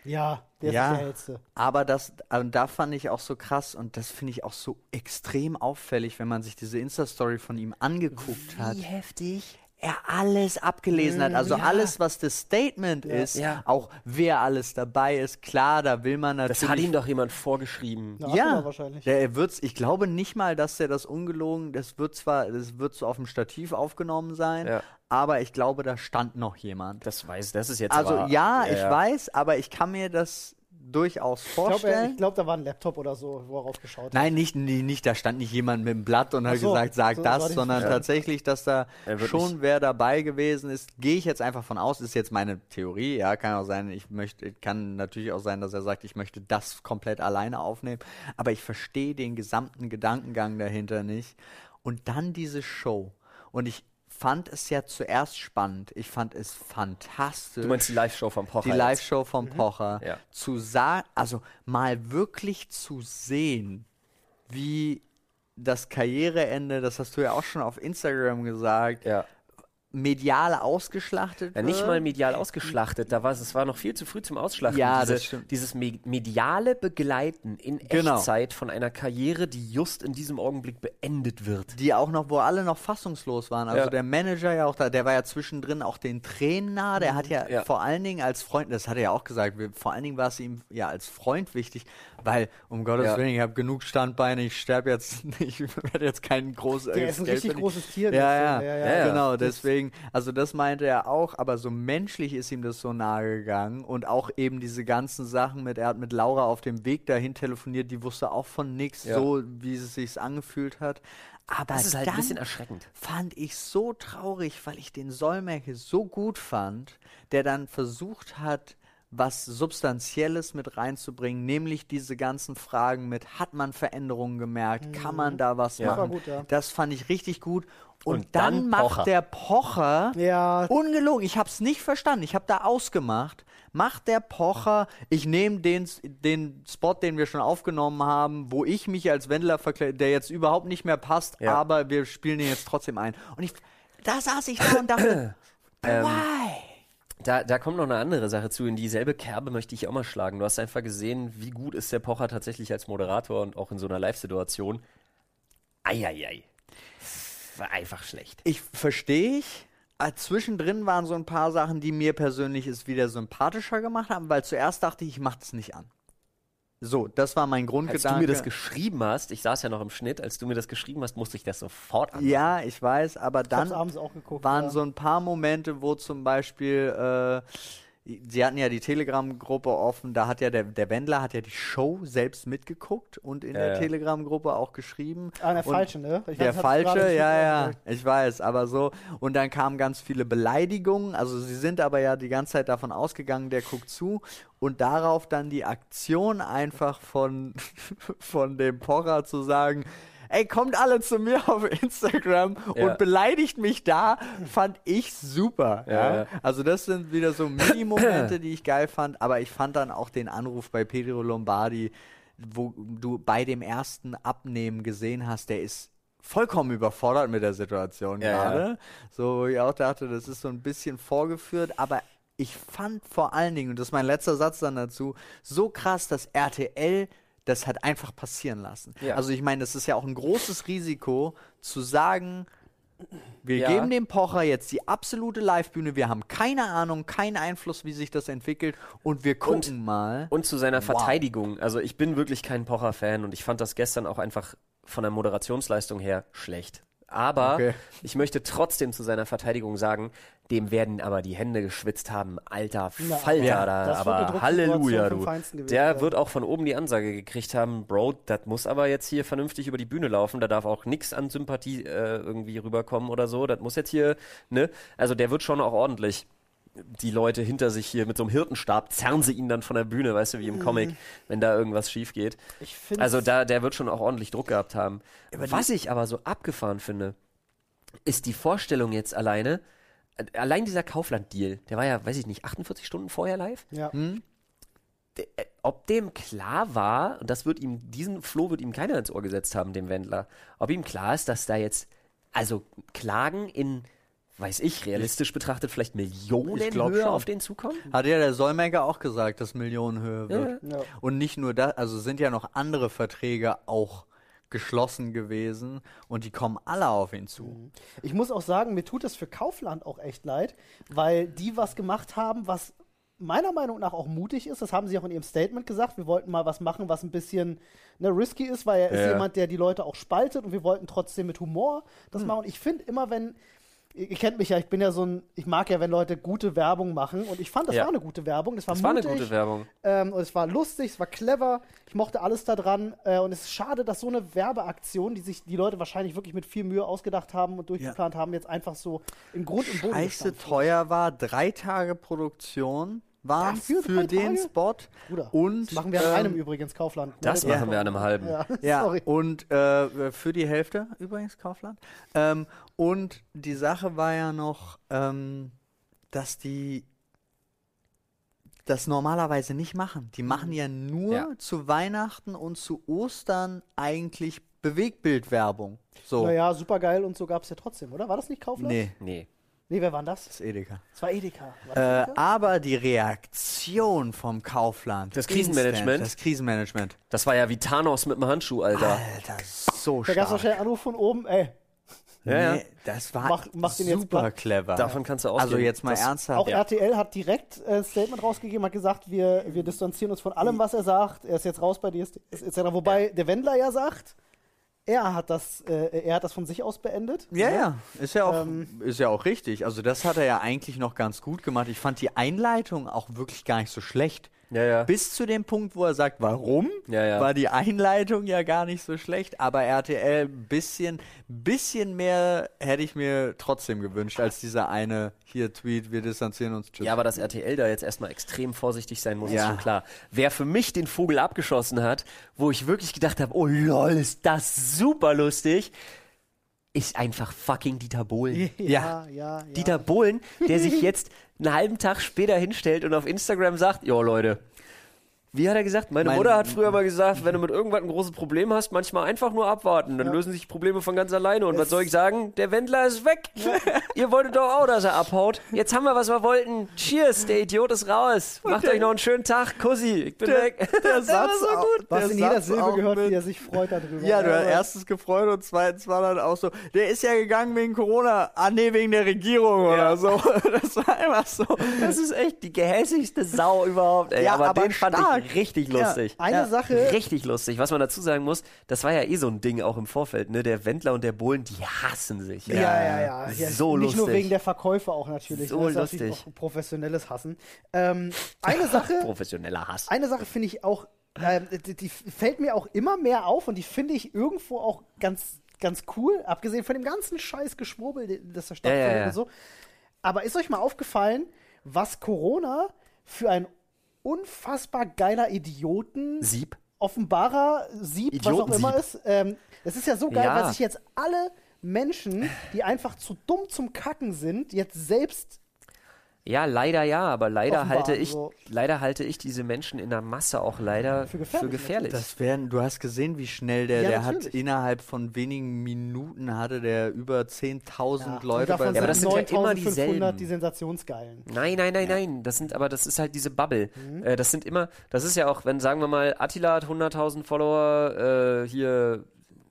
Speaker 1: Ja, der
Speaker 3: Ja.
Speaker 1: ist der hellste.
Speaker 3: Aber das, und da fand ich auch so krass und das finde ich auch so extrem auffällig, wenn man sich diese Insta-Story von ihm angeguckt hat.
Speaker 2: heftig.
Speaker 3: Er alles abgelesen hat. Also
Speaker 2: ja.
Speaker 3: alles, was das Statement ist,
Speaker 2: Ja.
Speaker 3: auch wer alles dabei ist, klar, da will man natürlich.
Speaker 2: Das hat ihm doch jemand vorgeschrieben.
Speaker 1: Na,
Speaker 3: ja,
Speaker 1: wahrscheinlich.
Speaker 3: Der wird's, ich glaube nicht mal, dass der das ungelogen, das wird zwar, das wird so auf dem Stativ aufgenommen sein,
Speaker 2: Ja.
Speaker 3: aber ich glaube, da stand noch jemand.
Speaker 2: Das weiß, das ist jetzt
Speaker 3: Also
Speaker 2: aber,
Speaker 3: ja, ich weiß, aber ich kann mir das durchaus
Speaker 1: Ich glaube,
Speaker 3: vorstellen.
Speaker 1: glaub, da war ein Laptop oder so, wo er raufgeschaut hat.
Speaker 3: Nein, nicht, nee, nicht, da stand nicht jemand mit dem Blatt und hat
Speaker 1: so,
Speaker 3: gesagt, sag
Speaker 1: so
Speaker 3: das, sondern
Speaker 1: Ja.
Speaker 3: tatsächlich, dass da schon wer dabei gewesen ist, gehe ich jetzt einfach von aus, ist jetzt meine Theorie, ja, kann auch sein, ich möchte, kann natürlich auch sein, dass er sagt, ich möchte das komplett alleine aufnehmen, aber ich verstehe den gesamten Gedankengang dahinter nicht. Und dann diese Show. Und ich fand es ja zuerst spannend, ich fand es fantastisch
Speaker 2: Du meinst die Live-Show vom Pocher?
Speaker 3: die? Live-Show vom
Speaker 1: Mhm.
Speaker 3: Pocher,
Speaker 2: Ja.
Speaker 3: zu sagen, also mal wirklich zu sehen, wie das Karriereende, das hast du ja auch schon auf Instagram gesagt,
Speaker 2: Ja.
Speaker 3: Medial ausgeschlachtet
Speaker 2: Ja, nicht mal medial ausgeschlachtet, da war es, es war noch viel zu früh zum Ausschlachten.
Speaker 3: Ja,
Speaker 2: Diese,
Speaker 3: das stimmt.
Speaker 2: Dieses me mediale Begleiten in
Speaker 3: Genau.
Speaker 2: Echtzeit von einer Karriere, die just in diesem Augenblick beendet wird.
Speaker 3: die auch noch, wo alle noch fassungslos waren. Also
Speaker 2: Ja.
Speaker 3: der Manager ja auch da, der war ja zwischendrin auch den Tränen nah. Der hat ja,
Speaker 2: Ja.
Speaker 3: vor allen Dingen als Freund, das hat er ja auch gesagt, vor allen Dingen war es ihm ja als Freund wichtig, weil, um Gottes
Speaker 2: Ja.
Speaker 3: Willen, ich habe genug Standbeine, ich sterbe jetzt, ich werde jetzt kein großes
Speaker 1: Der ist ein richtig großes Tier.
Speaker 3: Ja. Ja,
Speaker 2: ja.
Speaker 3: genau, deswegen, also das meinte er auch, aber so menschlich ist ihm das so nahe gegangen und auch eben diese ganzen Sachen mit, er hat mit Laura auf dem Weg dahin telefoniert, die wusste auch von nichts,
Speaker 2: Ja.
Speaker 3: so wie es sich angefühlt hat. Aber
Speaker 2: Das ist halt ein bisschen erschreckend.
Speaker 3: fand ich so traurig, weil ich den Solmecke so gut fand, der dann versucht hat, was Substanzielles mit reinzubringen, nämlich diese ganzen Fragen mit, hat man Veränderungen gemerkt, kann man da was
Speaker 2: Ja.
Speaker 3: machen?
Speaker 1: Das war gut, ja.
Speaker 3: Das fand ich richtig gut. Und,
Speaker 2: Und
Speaker 3: dann,
Speaker 2: dann
Speaker 3: macht der Pocher,
Speaker 1: Ja,
Speaker 3: ungelogen, ich habe es nicht verstanden, ich habe da ausgemacht, macht der Pocher, ich nehme den, den Spot, den wir schon aufgenommen haben, wo ich mich als Wendler verkleide, der jetzt überhaupt nicht mehr passt,
Speaker 2: Ja.
Speaker 3: aber wir spielen den jetzt trotzdem ein. Und ich, da saß ich da und dachte,
Speaker 2: Ähm,
Speaker 3: why?
Speaker 2: Da, da kommt noch eine andere Sache zu. In dieselbe Kerbe möchte ich auch mal schlagen. Du hast einfach gesehen, wie gut ist der Pocher tatsächlich als Moderator und auch in so einer Live-Situation. Eieiei. War einfach schlecht.
Speaker 3: Ich verstehe ich. Äh, Zwischendrin waren so ein paar Sachen, die mir persönlich es wieder sympathischer gemacht haben, weil zuerst dachte ich, ich mach das nicht an. So, das war mein
Speaker 2: Als
Speaker 3: Grundgedanke.
Speaker 2: du mir das geschrieben hast, ich saß ja noch im Schnitt, als du mir das geschrieben hast, musste ich das sofort an.
Speaker 3: ja, ich weiß, aber
Speaker 1: ich hab's
Speaker 3: dann
Speaker 1: abends auch geguckt.
Speaker 3: waren
Speaker 1: ja.
Speaker 3: so ein paar Momente, wo zum Beispiel, äh, sie hatten ja die Telegram-Gruppe offen, da hat ja der, der Wendler hat ja die Show selbst mitgeguckt und in
Speaker 2: Ja,
Speaker 3: der
Speaker 2: ja.
Speaker 3: Telegram-Gruppe auch geschrieben.
Speaker 1: Ah, der
Speaker 3: Und
Speaker 1: falsche, ne? Ich
Speaker 3: der
Speaker 1: weiß,
Speaker 3: falsche, ja, ja, ich weiß, aber so. Und dann kamen ganz viele Beleidigungen. Also sie sind aber ja die ganze Zeit davon ausgegangen, der guckt zu. Und darauf dann die Aktion einfach von, von dem Pocher zu sagen, ey, kommt alle zu mir auf Instagram
Speaker 2: Ja.
Speaker 3: und beleidigt mich da, fand ich super.
Speaker 2: Ja,
Speaker 3: Ja. Also das sind wieder so Mini-Momente, die ich geil fand. Aber ich fand dann auch den Anruf bei Pedro Lombardi, wo du bei dem ersten Abnehmen gesehen hast, der ist vollkommen überfordert mit der Situation gerade. So, ich auch dachte, das ist so ein bisschen vorgeführt, aber ich fand vor allen Dingen, und das ist mein letzter Satz dann dazu, so krass, dass RTL das hat einfach passieren lassen.
Speaker 2: Ja.
Speaker 3: Also ich meine, das ist ja auch ein großes Risiko zu sagen, wir
Speaker 2: Ja.
Speaker 3: geben dem Pocher jetzt die absolute Live-Bühne, wir haben keine Ahnung, keinen Einfluss, wie sich das entwickelt und wir gucken mal.
Speaker 2: Und zu seiner
Speaker 3: Wow.
Speaker 2: Verteidigung. Also ich bin wirklich kein Pocher-Fan und ich fand das gestern auch einfach von der Moderationsleistung her schlecht. Aber
Speaker 3: Okay.
Speaker 2: ich möchte trotzdem zu seiner Verteidigung sagen, dem werden aber die Hände geschwitzt haben. Alter
Speaker 1: Na,
Speaker 2: Falter
Speaker 3: ja,
Speaker 2: da, aber Halleluja, du.
Speaker 1: Gewesen
Speaker 2: Der
Speaker 1: sein.
Speaker 2: wird auch von oben die Ansage gekriegt haben, Bro, das muss aber jetzt hier vernünftig über die Bühne laufen, da darf auch nichts an Sympathie äh, irgendwie rüberkommen oder so. Das muss jetzt hier, ne? Also der wird schon auch ordentlich die Leute hinter sich hier mit so einem Hirtenstab zerren sie ihn dann von der Bühne, weißt du, wie im Comic, wenn da irgendwas schief geht. Also da, der wird schon auch ordentlich Druck gehabt haben. Was ich aber so abgefahren finde, ist die Vorstellung jetzt alleine, äh, allein dieser Kaufland-Deal, der war ja, weiß ich nicht, 48 Stunden vorher live,
Speaker 1: ja.
Speaker 2: De- äh, ob dem klar war, und das wird ihm, diesen Floh wird ihm keiner ins Ohr gesetzt haben, dem Wendler, ob ihm klar ist, dass da jetzt, also Klagen in, weiß ich, realistisch betrachtet vielleicht Millionen
Speaker 3: Ich
Speaker 2: Höhe
Speaker 3: schon.
Speaker 2: auf den zukommen?
Speaker 3: Hat ja der Solmecke auch gesagt, dass Millionenhöhe wird.
Speaker 1: Ja.
Speaker 3: Und nicht nur das, also sind ja noch andere Verträge auch geschlossen gewesen und die kommen alle auf ihn zu.
Speaker 1: Ich muss auch sagen, mir tut es für Kaufland auch echt leid, weil die was gemacht haben, was meiner Meinung nach auch mutig ist. Das haben sie auch in ihrem Statement gesagt. Wir wollten mal was machen, was ein bisschen ne, risky ist, weil er ist
Speaker 2: Ja.
Speaker 1: jemand, der die Leute auch spaltet und wir wollten trotzdem mit Humor
Speaker 3: Hm.
Speaker 1: das machen. Und ich finde immer, wenn ihr, kennt mich ja, ich bin ja so ein, ich mag ja, wenn Leute gute Werbung machen und ich fand, das
Speaker 2: Ja.
Speaker 1: war eine gute Werbung. Das war
Speaker 2: Das war eine
Speaker 1: mutig,
Speaker 2: gute Werbung.
Speaker 1: Ähm, und es war lustig, es war clever. Ich mochte alles da dran. Äh, und es ist schade, dass so eine Werbeaktion, die sich die Leute wahrscheinlich wirklich mit viel Mühe ausgedacht haben und durchgeplant haben, jetzt einfach so im Grund und Boden
Speaker 3: Scheiße teuer war. Drei Tage Produktion waren
Speaker 1: Ja, für
Speaker 3: für, den
Speaker 1: Tage?
Speaker 3: Spot.
Speaker 1: Bruder,
Speaker 3: und
Speaker 1: das machen wir an
Speaker 3: ähm,
Speaker 1: einem übrigens, Kaufland.
Speaker 2: Das
Speaker 1: Meldet
Speaker 2: machen wir an einem halben.
Speaker 1: Ja,
Speaker 3: Ja,
Speaker 1: sorry.
Speaker 3: und äh, für die Hälfte übrigens Kaufland. Ähm, und die Sache war ja noch, ähm, dass die das normalerweise nicht machen. Die machen ja nur
Speaker 2: Ja.
Speaker 3: zu Weihnachten und zu Ostern eigentlich Bewegtbildwerbung. So.
Speaker 1: Naja, super geil und so gab es ja trotzdem, oder? War das nicht Kaufland?
Speaker 3: Nee,
Speaker 2: Nee.
Speaker 1: Nee, wer war denn das?
Speaker 3: das ist Edeka.
Speaker 1: Das war Edeka. War
Speaker 3: Äh,
Speaker 1: das Edeka?
Speaker 3: aber die Reaktion vom Kaufland.
Speaker 2: Das Krisenmanagement?
Speaker 3: Instant, Das Krisenmanagement.
Speaker 2: Das war ja wie Thanos mit dem Handschuh, Alter.
Speaker 3: Alter, so
Speaker 1: Da gab es
Speaker 3: stark.
Speaker 1: wahrscheinlich einen Anruf von oben, ey,
Speaker 2: Ja, ja.
Speaker 3: Nee, das war
Speaker 1: Mach- mach
Speaker 3: super clever.
Speaker 2: Davon kannst du ausgehen.
Speaker 3: also jetzt mal
Speaker 2: Das-
Speaker 3: ernsthaft.
Speaker 1: Auch RTL hat direkt äh, ein Statement rausgegeben, hat gesagt, wir, wir distanzieren uns von allem, was er sagt. Er ist jetzt raus bei DSD, etc. Wobei der Wendler ja sagt, er hat das, äh, er hat das von sich aus beendet.
Speaker 3: Ja, ja, ist ja, auch,
Speaker 1: Ähm,
Speaker 3: ist ja auch richtig. Also das hat er ja eigentlich noch ganz gut gemacht. Ich fand die Einleitung auch wirklich gar nicht so schlecht.
Speaker 2: Ja, ja.
Speaker 3: Bis zu dem Punkt, wo er sagt, warum,
Speaker 2: Ja,
Speaker 3: war die Einleitung ja gar nicht so schlecht. Aber RTL bisschen, bisschen mehr hätte ich mir trotzdem gewünscht, als dieser eine hier Tweet, wir distanzieren uns. Tschüss.
Speaker 2: Ja, aber dass RTL da jetzt erstmal extrem vorsichtig sein muss, ist
Speaker 3: Ja.
Speaker 2: schon klar. Wer für mich den Vogel abgeschossen hat, wo ich wirklich gedacht habe, oh lol, ist das super lustig, ist einfach fucking Dieter Bohlen.
Speaker 1: Ja, ja, ja.
Speaker 2: Dieter Bohlen, der sich jetzt einen halben Tag später hinstellt und auf Instagram sagt, jo Leute, wie hat er gesagt? Meine
Speaker 3: Mein-
Speaker 2: Mutter hat früher mal gesagt, wenn du mit irgendwas ein großes Problem hast, manchmal einfach nur abwarten, dann lösen sich Probleme von ganz alleine. Und was soll ich sagen? Der Wendler ist weg. Ihr wolltet doch auch, dass er abhaut. Jetzt haben wir, was wir wollten. Cheers, der Idiot ist raus. Macht euch noch einen schönen Tag. Kussi, ich bin weg.
Speaker 3: der Satz
Speaker 2: so
Speaker 3: auch-
Speaker 2: gut.
Speaker 1: Du hast
Speaker 3: der
Speaker 1: in jeder Silbe
Speaker 3: auch
Speaker 1: gehört,
Speaker 3: mit-
Speaker 1: wie er sich freut darüber.
Speaker 3: Ja, du hast erstens gefreut und zweitens war dann auch so, der ist ja gegangen wegen Corona. Ah, nee, wegen der Regierung oder so. Das war einfach so.
Speaker 2: Das ist echt die gehässigste Sau überhaupt. Ey.
Speaker 3: Ja,
Speaker 2: aber,
Speaker 3: aber
Speaker 2: den fand
Speaker 3: stark.
Speaker 2: Ich richtig
Speaker 3: Ja.
Speaker 2: lustig.
Speaker 1: Eine
Speaker 3: Ja.
Speaker 1: Sache,
Speaker 2: Richtig lustig. Was man dazu sagen muss, das war ja eh so ein Ding auch im Vorfeld, ne? Der Wendler und der Bohlen, die hassen sich.
Speaker 1: ja, ja, ja. ja.
Speaker 2: So
Speaker 1: Nicht nur
Speaker 2: lustig.
Speaker 1: wegen der Verkäufer auch natürlich.
Speaker 2: So
Speaker 1: Das ist natürlich
Speaker 2: lustig.
Speaker 1: Auch professionelles Hassen. Ähm, eine Sache,
Speaker 2: Professioneller Hass.
Speaker 1: eine Sache finde ich auch, ähm, die, die fällt mir auch immer mehr auf und die finde ich irgendwo auch ganz, ganz cool, abgesehen von dem ganzen scheiß Geschwurbel, das da stattfindet
Speaker 2: Ja, ja, ja.
Speaker 1: und so. Aber ist euch mal aufgefallen, was Corona für ein unfassbar geiler Idioten
Speaker 2: Sieb.
Speaker 1: offenbarer Sieb, was auch immer ist. Ähm, das ist ja so geil,
Speaker 2: Ja.
Speaker 1: weil sich jetzt alle Menschen, die einfach zu dumm zum Kacken sind, jetzt selbst
Speaker 2: Ja, leider ja, aber leider
Speaker 1: Offenbar,
Speaker 2: halte ich,
Speaker 1: so.
Speaker 2: leider halte ich diese Menschen in der Masse auch leider
Speaker 1: Für
Speaker 2: für
Speaker 1: gefährlich,
Speaker 2: gefährlich.
Speaker 3: Das wären, du hast gesehen, wie schnell der,
Speaker 1: Ja,
Speaker 3: der hat innerhalb von wenigen Minuten hatte der über 10.000
Speaker 1: Ja,
Speaker 3: Leute
Speaker 1: davon
Speaker 3: bei
Speaker 2: Ja, aber das
Speaker 1: sind
Speaker 2: ja immer
Speaker 1: 9500
Speaker 2: dieselben.
Speaker 1: die Sensationsgeilen.
Speaker 2: Nein, nein, nein, nein. Das sind, aber das ist halt diese Bubble.
Speaker 1: Mhm.
Speaker 2: Äh, das sind immer, das ist ja auch, wenn, sagen wir mal, Attila hat 100.000 Follower, äh, hier,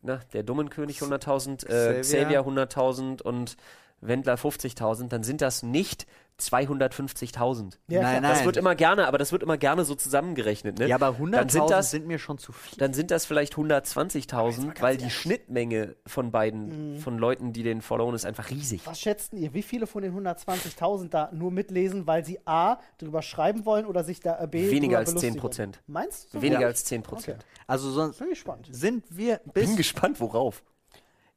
Speaker 2: na, der dummen König 100.000, äh,
Speaker 3: Xavier.
Speaker 2: Xavier 100.000 und Wendler 50.000, dann sind das nicht 250.000.
Speaker 1: Ja,
Speaker 3: Nein,
Speaker 1: klar.
Speaker 2: Das
Speaker 3: nein.
Speaker 2: wird immer gerne, aber das wird immer gerne so zusammengerechnet, ne?
Speaker 3: Ja, aber
Speaker 2: Dann sind
Speaker 3: 100.000
Speaker 2: das-
Speaker 3: sind mir schon zu viel.
Speaker 2: dann sind das vielleicht 120.000, weil die Schnittmenge von beiden,
Speaker 1: Mhm.
Speaker 2: von Leuten, die den followen, ist einfach riesig.
Speaker 1: Was schätzen ihr, wie viele von den 120.000 da nur mitlesen, weil sie A, drüber schreiben wollen oder sich da äh, B,
Speaker 2: Weniger als
Speaker 1: belustigen
Speaker 2: 10%.
Speaker 1: wollen? Meinst du?
Speaker 2: Weniger
Speaker 1: Ja.
Speaker 2: als 10%.
Speaker 3: Also sonst
Speaker 1: Finde ich spannend.
Speaker 3: sind wir,
Speaker 2: Bin
Speaker 3: bist,
Speaker 2: gespannt, worauf.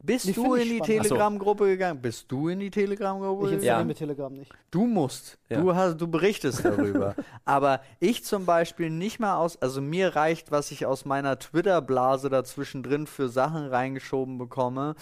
Speaker 3: Bist
Speaker 1: Nee,
Speaker 3: du
Speaker 1: ich
Speaker 3: in die. Telegram-Gruppe gegangen? Bist du in die
Speaker 1: Ich
Speaker 3: Telegram-Gruppe
Speaker 1: installiere
Speaker 3: gegangen?
Speaker 2: Ja.
Speaker 1: mir Telegram nicht.
Speaker 3: Du musst.
Speaker 2: Ja.
Speaker 3: Du hast, du berichtest darüber. Aber ich zum Beispiel nicht mal aus, also mir reicht, was ich aus meiner Twitter-Blase dazwischen drin für Sachen reingeschoben bekomme.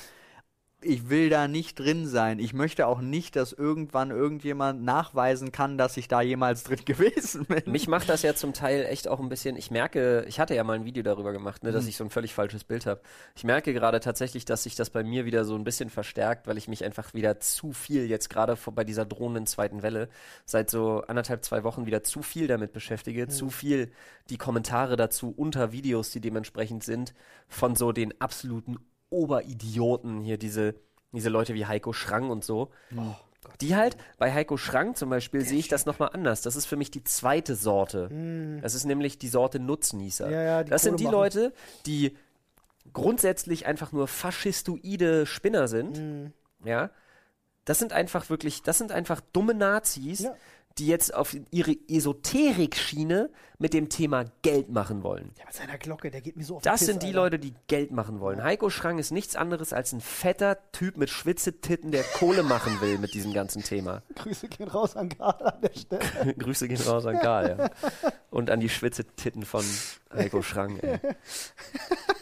Speaker 3: Ich will da nicht drin sein. Ich möchte auch nicht, dass irgendwann irgendjemand nachweisen kann, dass ich da jemals drin gewesen bin.
Speaker 2: Mich macht das ja zum Teil echt auch ein bisschen. Ich merke, ich hatte ja mal ein Video darüber gemacht, ne, dass ich so ein völlig falsches Bild habe. Ich merke gerade tatsächlich, dass sich das bei mir wieder so ein bisschen verstärkt, weil ich mich einfach wieder zu viel jetzt gerade bei dieser drohenden zweiten Welle seit so anderthalb, zwei Wochen wieder zu viel damit beschäftige, zu viel die Kommentare dazu unter Videos, die dementsprechend sind, von so den absoluten Oberidioten hier, diese, diese Leute wie Heiko Schrang und so. Die halt, bei Heiko Schrank zum Beispiel sehe ich das nochmal anders. Das ist für mich die zweite Sorte. Das ist nämlich die Sorte Nutznießer.
Speaker 1: Ja, ja, die
Speaker 2: das sind
Speaker 1: Kohle
Speaker 2: die
Speaker 1: machen.
Speaker 2: Leute, die grundsätzlich einfach nur faschistoide Spinner sind.
Speaker 1: Mhm.
Speaker 2: Ja. das sind einfach wirklich, das sind einfach dumme Nazis,
Speaker 1: Ja.
Speaker 2: Die jetzt auf ihre Esoterik-Schiene mit dem Thema Geld machen wollen.
Speaker 1: Ja, mit seiner Glocke, der geht mir so auf
Speaker 2: Das
Speaker 1: Piss,
Speaker 2: sind die
Speaker 1: Alter.
Speaker 2: Leute, die Geld machen wollen. Heiko Schrang ist nichts anderes als ein fetter Typ mit Schwitzetitten, der Kohle machen will mit diesem ganzen Thema.
Speaker 1: Grüße gehen raus an Karl an der Stelle.
Speaker 2: Grüße gehen raus an Karl, ja. Und an die Schwitzetitten von Heiko Schrang, ey.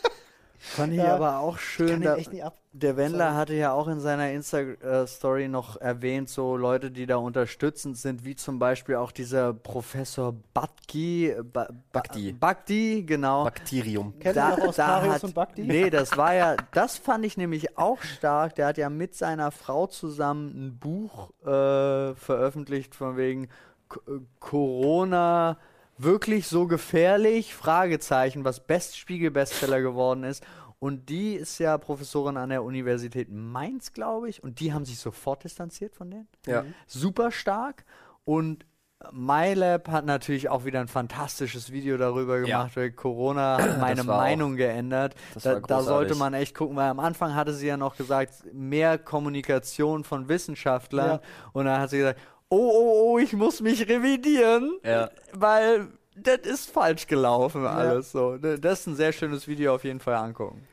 Speaker 3: Fand ich
Speaker 1: Ja.
Speaker 3: aber auch schön. Da,
Speaker 1: echt nicht ab.
Speaker 3: der Wendler
Speaker 1: Sorry.
Speaker 3: hatte ja auch in seiner Insta-Story noch erwähnt, so Leute, die da unterstützend sind, wie zum Beispiel auch dieser Professor Bakti. Ba, Ba-
Speaker 2: Bhakti.
Speaker 3: Bhakti, genau.
Speaker 2: Bakterium.
Speaker 1: Kennt ihr aus Karius und Bhakti?
Speaker 3: Nee, das war ja, das fand ich nämlich auch stark. Der hat ja mit seiner Frau zusammen ein Buch äh, veröffentlicht von wegen K äh, Corona wirklich so gefährlich? Fragezeichen, was Best Spiegel-Bestseller geworden ist. Und die ist ja Professorin an der Universität Mainz, glaube ich. Und die haben sich sofort distanziert von denen
Speaker 2: Ja.
Speaker 3: super stark und MyLab hat natürlich auch wieder ein fantastisches Video darüber
Speaker 2: Ja.
Speaker 3: gemacht, weil Corona hat meine
Speaker 2: war auch-
Speaker 3: Meinung geändert.
Speaker 2: das
Speaker 3: Da, da sollte man echt gucken, weil am Anfang hatte sie ja noch gesagt, mehr Kommunikation von Wissenschaftlern
Speaker 1: Ja.
Speaker 3: und dann hat sie gesagt, oh, oh, oh, ich muss mich revidieren,
Speaker 2: Ja.
Speaker 3: weil das ist falsch gelaufen alles so. Das ist ein sehr schönes Video auf jeden Fall angucken.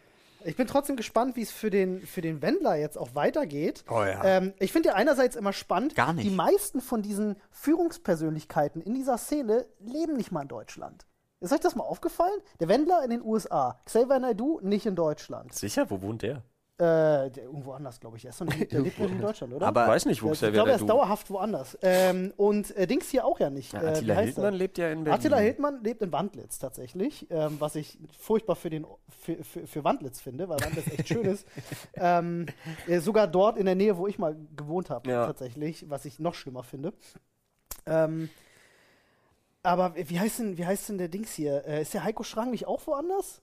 Speaker 1: Ich bin trotzdem gespannt, wie es für den, für den Wendler jetzt auch weitergeht.
Speaker 3: Oh ja.
Speaker 1: Ähm, ich finde ja einerseits immer spannend,
Speaker 3: Gar nicht.
Speaker 1: die meisten von diesen Führungspersönlichkeiten in dieser Szene leben nicht mal in Deutschland. Ist euch das mal aufgefallen? Der Wendler in den USA, Xavier Naidoo nicht in Deutschland.
Speaker 2: Sicher? Wo wohnt der?
Speaker 1: Äh, der, irgendwo anders, glaube ich. Er ist doch nicht, der lebt nicht in Deutschland, oder?
Speaker 3: Aber-
Speaker 2: Weiß nicht, wo
Speaker 1: Ja,
Speaker 2: ist der
Speaker 1: ich glaube, er ist
Speaker 2: du?
Speaker 1: dauerhaft woanders. Ähm, und äh, Dings hier auch ja nicht.
Speaker 2: Ja,
Speaker 1: äh,
Speaker 2: Attila
Speaker 1: heißt
Speaker 2: Hildmann
Speaker 1: er?
Speaker 2: lebt ja in Berlin.
Speaker 1: Attila Hildmann lebt in Wandlitz tatsächlich, ähm, was ich furchtbar für, den, für, für, für Wandlitz finde, weil Wandlitz echt schön ist. Ähm, äh, sogar dort in der Nähe, wo ich mal gewohnt habe,
Speaker 2: Ja.
Speaker 1: tatsächlich, was ich noch schlimmer finde. Ähm, aber wie heißt, denn, wie heißt denn der Dings hier? Äh, ist der Heiko Schrang nicht auch woanders?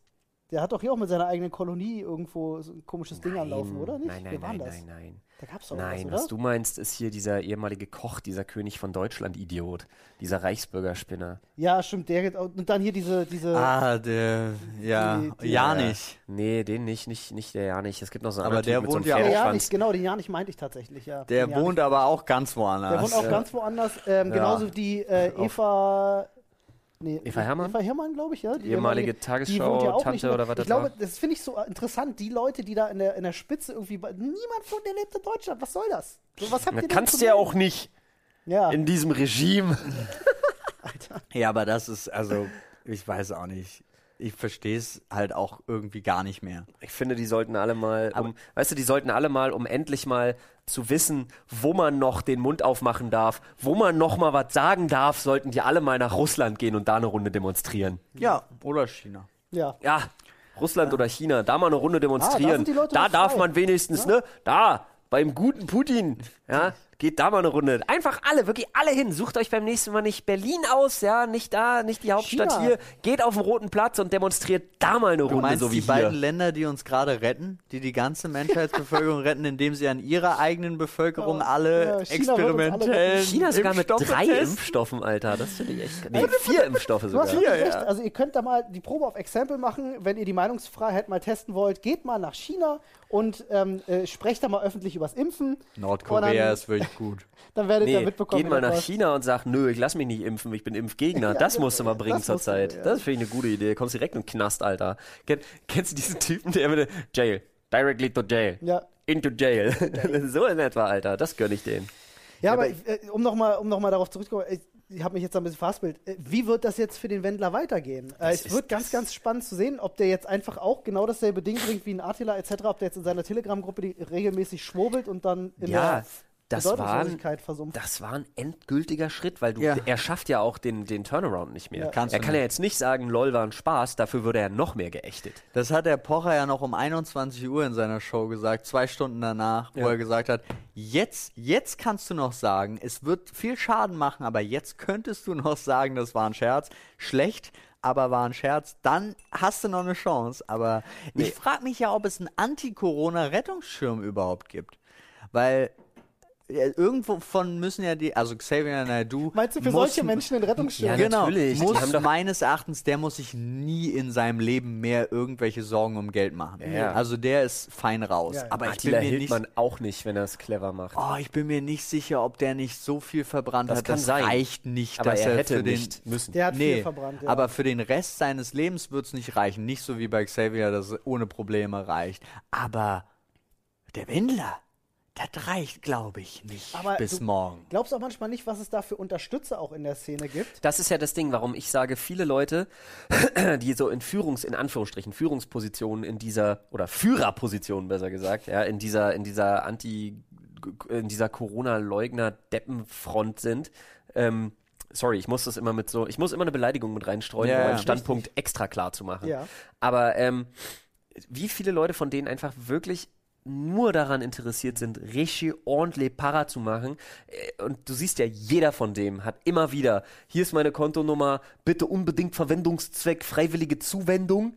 Speaker 1: Der hat doch hier auch mit seiner eigenen Kolonie irgendwo so ein komisches Ding anlaufen, oder nicht?
Speaker 2: Nein, nein, nein,
Speaker 1: das?
Speaker 2: nein, nein.
Speaker 1: Da gab's doch
Speaker 2: Nein,
Speaker 1: was,
Speaker 2: was du meinst, ist hier dieser ehemalige Koch, dieser König von Deutschland Idiot, dieser Reichsbürgerspinner.
Speaker 1: Ja, stimmt. Der, und dann hier diese, diese
Speaker 3: Ah, der, ja,
Speaker 1: Die- die-
Speaker 3: ja nicht.
Speaker 2: Nee, den nicht, nicht, nicht der Janich. Es gibt noch so einen
Speaker 3: Aber
Speaker 2: anderen
Speaker 3: der
Speaker 2: Typ mit so
Speaker 3: wohnt
Speaker 2: einem
Speaker 3: ja auch-
Speaker 1: Ja, nicht, genau, den Janich meinte ich tatsächlich, ja.
Speaker 3: Der
Speaker 1: Janich.
Speaker 3: wohnt aber auch ganz woanders.
Speaker 1: Der wohnt auch
Speaker 2: Ja.
Speaker 1: ganz woanders. Ähm, Genauso die äh, Eva. Nee,
Speaker 2: Eva Herrmann?
Speaker 1: Eva Herrmann, glaube ich, ja. Die
Speaker 2: ehemalige
Speaker 1: ja
Speaker 2: Tagesschau-Tante
Speaker 1: mehr-
Speaker 2: oder was das
Speaker 1: Ich glaube,
Speaker 2: war.
Speaker 1: das finde ich so interessant. Die Leute, die da in der, in der Spitze irgendwie. Niemand von der lebt in Deutschland. Was soll das? So, was habt ihr
Speaker 2: Das
Speaker 1: denn
Speaker 2: kannst du ja auch nicht
Speaker 1: Ja.
Speaker 2: in diesem Regime.
Speaker 3: Ja, aber das ist, also, ich weiß auch nicht. Ich verstehe es halt auch irgendwie gar nicht mehr.
Speaker 2: Ich finde, die sollten alle mal, um, weißt du, die sollten alle mal, um endlich mal zu wissen, wo man noch den Mund aufmachen darf, wo man noch mal was sagen darf, sollten die alle mal nach Russland gehen und da eine Runde demonstrieren.
Speaker 3: Ja, oder China.
Speaker 1: ja.
Speaker 2: Ja, Russland oder China, da mal eine Runde demonstrieren.
Speaker 1: Ah, sind die Leute
Speaker 2: da
Speaker 1: noch
Speaker 2: darf
Speaker 1: frei.
Speaker 2: man wenigstens, ne? Da, beim guten Putin, ja, geht da mal eine Runde. Einfach alle, wirklich alle hin. Sucht euch beim nächsten Mal nicht Berlin aus, ja, nicht da, nicht die Hauptstadt
Speaker 1: China.
Speaker 2: hier. Geht auf den Roten Platz und demonstriert da mal eine
Speaker 3: Du
Speaker 2: Runde,
Speaker 3: meinst
Speaker 2: so wie
Speaker 3: die beiden
Speaker 2: hier.
Speaker 3: Länder, die uns gerade retten, die die ganze Menschheitsbevölkerung retten, indem sie an ihrer eigenen Bevölkerung alle
Speaker 1: ja, China
Speaker 3: experimentellen.
Speaker 2: China sogar mit drei
Speaker 3: testen?
Speaker 2: Impfstoffen, Alter. Das finde ich echt. Nee, vier Impfstoffe
Speaker 1: Du hast
Speaker 2: sogar.
Speaker 3: Hier,
Speaker 1: recht.
Speaker 3: ja.
Speaker 1: Also ihr könnt da mal die Probe auf Exempel machen, wenn ihr die Meinungsfreiheit mal testen wollt. Geht mal nach China und ähm, äh, sprecht da mal öffentlich übers Impfen.
Speaker 3: Nordkorea
Speaker 1: dann-
Speaker 3: ist wirklich gut.
Speaker 1: Dann werdet ihr
Speaker 2: Nee,
Speaker 1: mitbekommen.
Speaker 2: geht mal nach. China und sagt, nö, ich lass mich nicht impfen, ich bin Impfgegner.
Speaker 1: Ja,
Speaker 2: das
Speaker 1: ja,
Speaker 2: musst du mal
Speaker 1: ja,
Speaker 2: bringen
Speaker 1: das
Speaker 2: zur
Speaker 1: musst du,
Speaker 2: Zeit.
Speaker 1: ja.
Speaker 2: Das finde ich eine gute Idee. Kommst direkt in den Knast, Alter. Kenn, kennst du diesen Typen, der mit Jail, directly to jail,
Speaker 1: Ja.
Speaker 2: into jail. so in etwa, Alter. Das gönn ich denen.
Speaker 1: Ja, aber ich, äh, um nochmal um noch mal darauf zurückzukommen, ich, ich habe mich jetzt ein bisschen verhaspelt. Äh, Wie wird das jetzt für den Wendler weitergehen? Äh, es wird ganz, ganz spannend zu sehen, ob der jetzt einfach auch genau dasselbe Ding bringt wie ein Attila etc., ob der jetzt in seiner Telegram-Gruppe regelmäßig schwurbelt und dann in
Speaker 2: Ja,
Speaker 1: der
Speaker 2: das war,
Speaker 1: versumpft.
Speaker 2: das war ein endgültiger Schritt, weil du,
Speaker 3: Ja.
Speaker 2: er schafft ja auch den, den Turnaround nicht mehr.
Speaker 1: Ja.
Speaker 3: Kannst
Speaker 2: er kann
Speaker 3: nicht.
Speaker 2: ja jetzt nicht sagen, lol war ein Spaß, dafür würde er noch mehr geächtet.
Speaker 3: Das hat der Pocher ja noch um 21 Uhr in seiner Show gesagt, zwei Stunden danach, wo
Speaker 2: Ja.
Speaker 3: er gesagt hat, jetzt, jetzt kannst du noch sagen, es wird viel Schaden machen, aber jetzt könntest du noch sagen, das war ein Scherz. Schlecht, aber war ein Scherz. Dann hast du noch eine Chance. Aber
Speaker 2: Nee.
Speaker 3: ich frage mich ja, ob es einen Anti-Corona-Rettungsschirm überhaupt gibt. Weil irgendwo von müssen ja die, also Xavier Naidoo.
Speaker 1: Meinst du für
Speaker 3: muss-
Speaker 1: solche Menschen den Rettungsschirm?
Speaker 2: Ja,
Speaker 3: genau,
Speaker 2: natürlich, die
Speaker 3: muss meines Erachtens, der muss sich nie in seinem Leben mehr irgendwelche Sorgen um Geld machen.
Speaker 2: Ja.
Speaker 3: Also der ist fein raus.
Speaker 1: Ja, ja.
Speaker 3: Aber ich
Speaker 2: Attila
Speaker 3: bin mir nicht,
Speaker 2: Hildmann auch nicht, wenn er es clever macht.
Speaker 3: oh, ich bin mir nicht sicher, ob der nicht so viel verbrannt
Speaker 2: Das
Speaker 3: hat.
Speaker 2: kann
Speaker 3: das
Speaker 2: sein.
Speaker 3: reicht nicht,
Speaker 2: aber
Speaker 3: dass
Speaker 2: er
Speaker 3: er
Speaker 2: hätte
Speaker 3: für den,
Speaker 2: nicht müssen.
Speaker 1: Der hat
Speaker 3: nee,
Speaker 1: viel verbrannt. Ja.
Speaker 3: aber für den Rest seines Lebens wird es nicht reichen. Nicht so wie bei Xavier, das ohne Probleme reicht. Aber der Wendler, das reicht, glaube ich, nicht
Speaker 1: Aber
Speaker 3: bis
Speaker 1: du-
Speaker 3: morgen.
Speaker 1: Glaubst du auch manchmal nicht, was es da für Unterstützer auch in der Szene gibt?
Speaker 2: Das ist ja das Ding, warum ich sage, viele Leute, die so in Führungs, in Anführungsstrichen, Führungspositionen in dieser, oder Führerpositionen besser gesagt, ja, in dieser, in dieser Anti, in dieser Corona-Leugner-Deppenfront sind, ähm, sorry, ich muss das immer mit so, ich muss immer eine Beleidigung mit reinstreuen,
Speaker 3: Ja,
Speaker 2: um
Speaker 3: ja,
Speaker 2: einen Standpunkt extra klar zu machen.
Speaker 1: Ja.
Speaker 2: Aber ähm, wie viele Leute von denen einfach wirklich nur daran interessiert sind, richtig ordentlich Para zu machen. Äh, Und du siehst ja, jeder von dem hat immer wieder, hier ist meine Kontonummer, bitte unbedingt Verwendungszweck, freiwillige Zuwendung.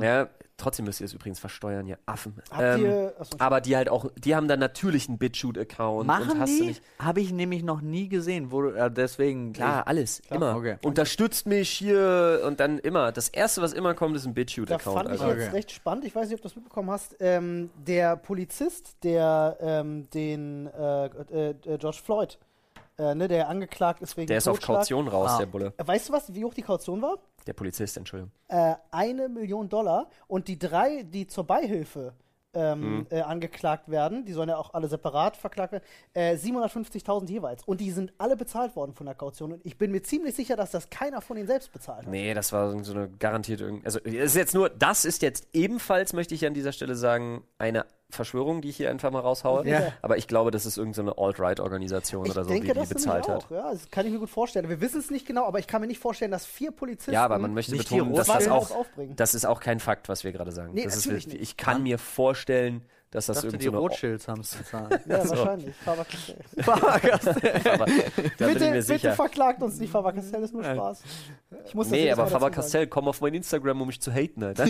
Speaker 2: Ja, trotzdem müsst ihr es übrigens versteuern, ihr Affen.
Speaker 1: Hm. Habt ihr- achso,
Speaker 2: aber die halt auch, die haben dann natürlich einen BitChute-Account. und
Speaker 3: Machen
Speaker 2: hast du
Speaker 3: die?
Speaker 2: nicht.
Speaker 3: Habe ich nämlich noch nie gesehen. Wo, äh, deswegen.
Speaker 2: Klar, alles, immer.
Speaker 3: okay.
Speaker 2: Unterstützt mich hier und dann immer. Das erste, was immer kommt, ist ein
Speaker 1: Da
Speaker 2: BitChute-Account.
Speaker 1: fand ich
Speaker 2: Also.
Speaker 1: jetzt recht spannend, ich weiß nicht, ob du das mitbekommen hast, ähm, der Polizist, der ähm, den äh, äh, äh, George Floyd, äh, ne, der angeklagt ist wegen
Speaker 2: Der ist auf
Speaker 1: Totschlag.
Speaker 2: Kaution raus,
Speaker 3: Ah.
Speaker 2: der Bulle.
Speaker 1: Weißt du was, wie hoch die Kaution war?
Speaker 2: Der Polizist, Entschuldigung.
Speaker 1: Äh, eine Million Dollar und die drei, die zur Beihilfe ähm,
Speaker 2: Mhm.
Speaker 1: äh, angeklagt werden, die sollen ja auch alle separat verklagt werden, äh, 750.000 jeweils. Und die sind alle bezahlt worden von der Kaution. Und ich bin mir ziemlich sicher, dass das keiner von ihnen selbst bezahlt hat.
Speaker 2: Nee, das war so eine garantierte. irgend- Also, es ist jetzt nur, das ist jetzt ebenfalls, möchte ich an dieser Stelle sagen, eine Verschwörung, die ich hier einfach mal raushaue.
Speaker 1: Ja.
Speaker 2: Aber ich glaube, das ist irgendeine Alt-Right-Organisation
Speaker 1: Ich
Speaker 2: oder so,
Speaker 1: denke,
Speaker 2: die die bezahlt
Speaker 1: auch.
Speaker 2: hat.
Speaker 1: Ja, das kann ich mir gut vorstellen. Wir wissen es nicht genau, aber ich kann mir nicht vorstellen, dass vier Polizisten
Speaker 2: Ja, aber man möchte betonen, dass das auch,
Speaker 1: aufbringen.
Speaker 2: das ist auch kein Fakt, was wir gerade sagen.
Speaker 1: Nee,
Speaker 2: das ist, ich kann mir vorstellen, dass das
Speaker 3: dachte, die. Rothschilds haben es bezahlt.
Speaker 1: Ja,
Speaker 2: So.
Speaker 1: wahrscheinlich. Faber-Castell.
Speaker 2: ich
Speaker 1: bitte, bitte verklagt uns nicht, Faber-Castell ist nur Spaß. Ich muss
Speaker 2: Nee, aber
Speaker 1: Mal dazu
Speaker 2: Faber
Speaker 1: sagen.
Speaker 2: Castell, komm auf mein Instagram, um mich zu haten, Alter.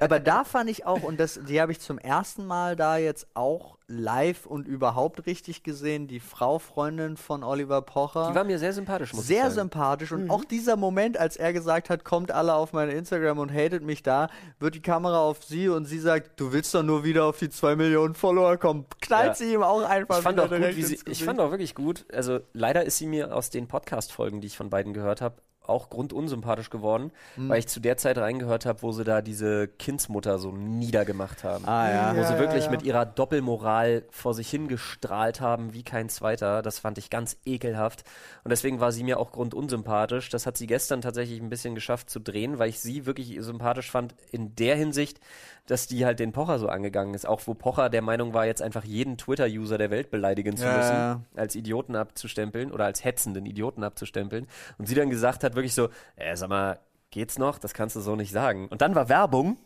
Speaker 3: Aber da fand ich auch, und das, die habe ich zum ersten Mal da jetzt auch live und überhaupt richtig gesehen, die Frau, Freundin von Oliver Pocher.
Speaker 2: Die war mir sehr sympathisch, muss
Speaker 3: sehr
Speaker 2: ich sagen.
Speaker 3: sympathisch und auch dieser Moment, als er gesagt hat, kommt alle auf mein Instagram und hatet mich da, wird die Kamera auf sie und sie sagt, du willst doch nur wieder auf die 2 Millionen Follower kommen. Knallt
Speaker 2: Ja.
Speaker 3: sie ihm auch einfach
Speaker 2: Ich fand auch gut, sie, ich fand auch wirklich gut. Also leider ist sie mir aus den Podcast-Folgen, die ich von beiden gehört habe, auch grundunsympathisch geworden,
Speaker 3: Hm.
Speaker 2: weil ich zu der Zeit reingehört habe, wo sie da diese Kindsmutter so niedergemacht haben.
Speaker 3: Ah ja.
Speaker 2: Wo
Speaker 1: Ja,
Speaker 2: sie
Speaker 1: ja,
Speaker 2: wirklich
Speaker 1: ja.
Speaker 2: mit ihrer Doppelmoral vor sich hingestrahlt haben, wie kein zweiter. Das fand ich ganz ekelhaft. Und deswegen war sie mir auch grundunsympathisch. Das hat sie gestern tatsächlich ein bisschen geschafft zu drehen, weil ich sie wirklich sympathisch fand in der Hinsicht, dass die halt den Pocher so angegangen ist. Auch wo Pocher der Meinung war, jetzt einfach jeden Twitter-User der Welt beleidigen zu
Speaker 3: Ja,
Speaker 2: müssen,
Speaker 3: ja.
Speaker 2: als Idioten abzustempeln oder als hetzenden Idioten abzustempeln. Und sie dann gesagt hat, wirklich so, äh, sag mal, geht's noch? Das kannst du so nicht sagen. Und dann war Werbung.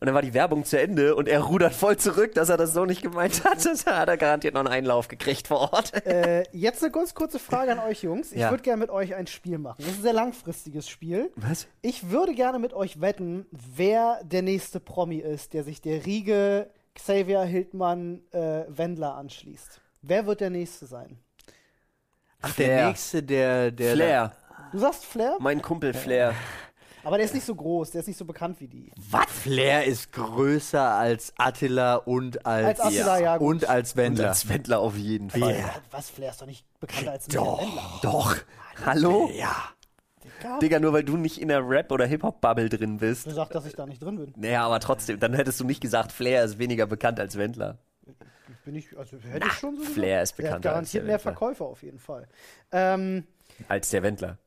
Speaker 2: Und dann war die Werbung zu Ende und er rudert voll zurück, dass er das so nicht gemeint hat. Das hat er garantiert noch einen Einlauf gekriegt vor Ort.
Speaker 1: Äh, jetzt eine ganz kurze Frage an euch Jungs. Ich
Speaker 2: Ja.
Speaker 1: würde gerne mit euch ein Spiel machen. Das ist ein sehr langfristiges Spiel.
Speaker 2: Was?
Speaker 1: Ich würde gerne mit euch wetten, wer der nächste Promi ist, der sich der Riege Xavier Hildmann äh, Wendler anschließt. Wer wird der nächste sein?
Speaker 3: Ach, der
Speaker 2: Flair.
Speaker 3: nächste, der, der
Speaker 2: Flair.
Speaker 1: Du sagst Flair,
Speaker 2: Mein Kumpel Flair.
Speaker 1: aber der ist nicht so groß, der ist nicht so bekannt wie die.
Speaker 3: Was? Flair ist größer als Attila und als,
Speaker 1: Als Attila, ja, gut.
Speaker 3: und als
Speaker 2: Und
Speaker 3: Wendler.
Speaker 2: als Wendler auf jeden Fall.
Speaker 3: Ja.
Speaker 1: Was, Flair ist doch nicht bekannter als Michael Wendler.
Speaker 2: Doch. Hallo?
Speaker 3: Ja.
Speaker 1: Digga,
Speaker 2: Digga, nur weil du nicht in der Rap- oder Hip-Hop-Bubble drin bist.
Speaker 1: Du sagst, dass ich da nicht drin bin.
Speaker 2: Naja, aber trotzdem, dann hättest du nicht gesagt, Flair ist weniger bekannt als Wendler.
Speaker 1: Bin ich, also hätte ich schon so
Speaker 2: Flair ist
Speaker 1: gesagt. Der hat
Speaker 2: bekannter als
Speaker 1: garantiert
Speaker 2: der
Speaker 1: mehr
Speaker 2: Wendler.
Speaker 1: Verkäufer auf jeden Fall. Ähm,
Speaker 2: Als der Wendler.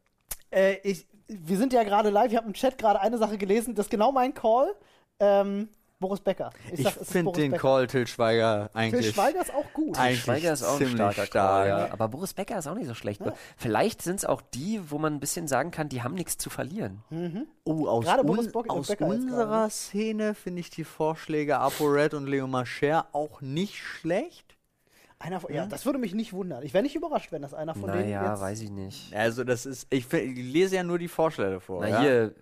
Speaker 1: Äh, ich, wir sind ja gerade live, ich habe im Chat gerade eine Sache gelesen, das ist genau mein Call. Ähm, Boris Becker.
Speaker 3: Ich
Speaker 1: ist
Speaker 3: finde den
Speaker 1: Becker.
Speaker 3: Call Till Schweiger eigentlich.
Speaker 1: Till Schweiger ist auch gut.
Speaker 3: Eigentlich
Speaker 2: Schweiger ist auch ein
Speaker 3: ziemlich
Speaker 2: starker
Speaker 3: stark.
Speaker 2: Call, ja. Aber Boris Becker ist auch nicht so schlecht. Vielleicht sind es auch die, wo man ein bisschen sagen kann, die haben nichts zu verlieren.
Speaker 3: Oh, aus,
Speaker 1: Gerade Boris
Speaker 3: un aus unserer
Speaker 1: ne?
Speaker 3: Szene finde ich die Vorschläge ApoRed und Leo Mascher auch nicht schlecht.
Speaker 1: Einer von, ja, das würde mich nicht wundern. Ich wäre nicht überrascht, wenn das einer von denen
Speaker 2: Naja,
Speaker 1: jetzt...
Speaker 2: weiß ich nicht.
Speaker 3: Also das ist, ich, ich lese ja nur die Vorschläge vor.
Speaker 2: Na
Speaker 3: ja?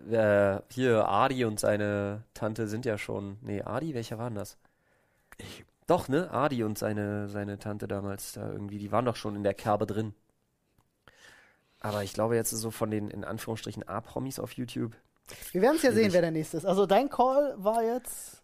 Speaker 2: hier, äh, hier, Adi und seine Tante sind ja schon. Nee, Adi, welcher war denn das? Doch, ne? Adi und seine, seine Tante damals da irgendwie, die waren doch schon in der Kerbe drin. Aber ich glaube jetzt so von den in Anführungsstrichen A-Promis auf YouTube.
Speaker 1: Wir werden es ja sehen, wer der nächste ist. Also dein Call war jetzt,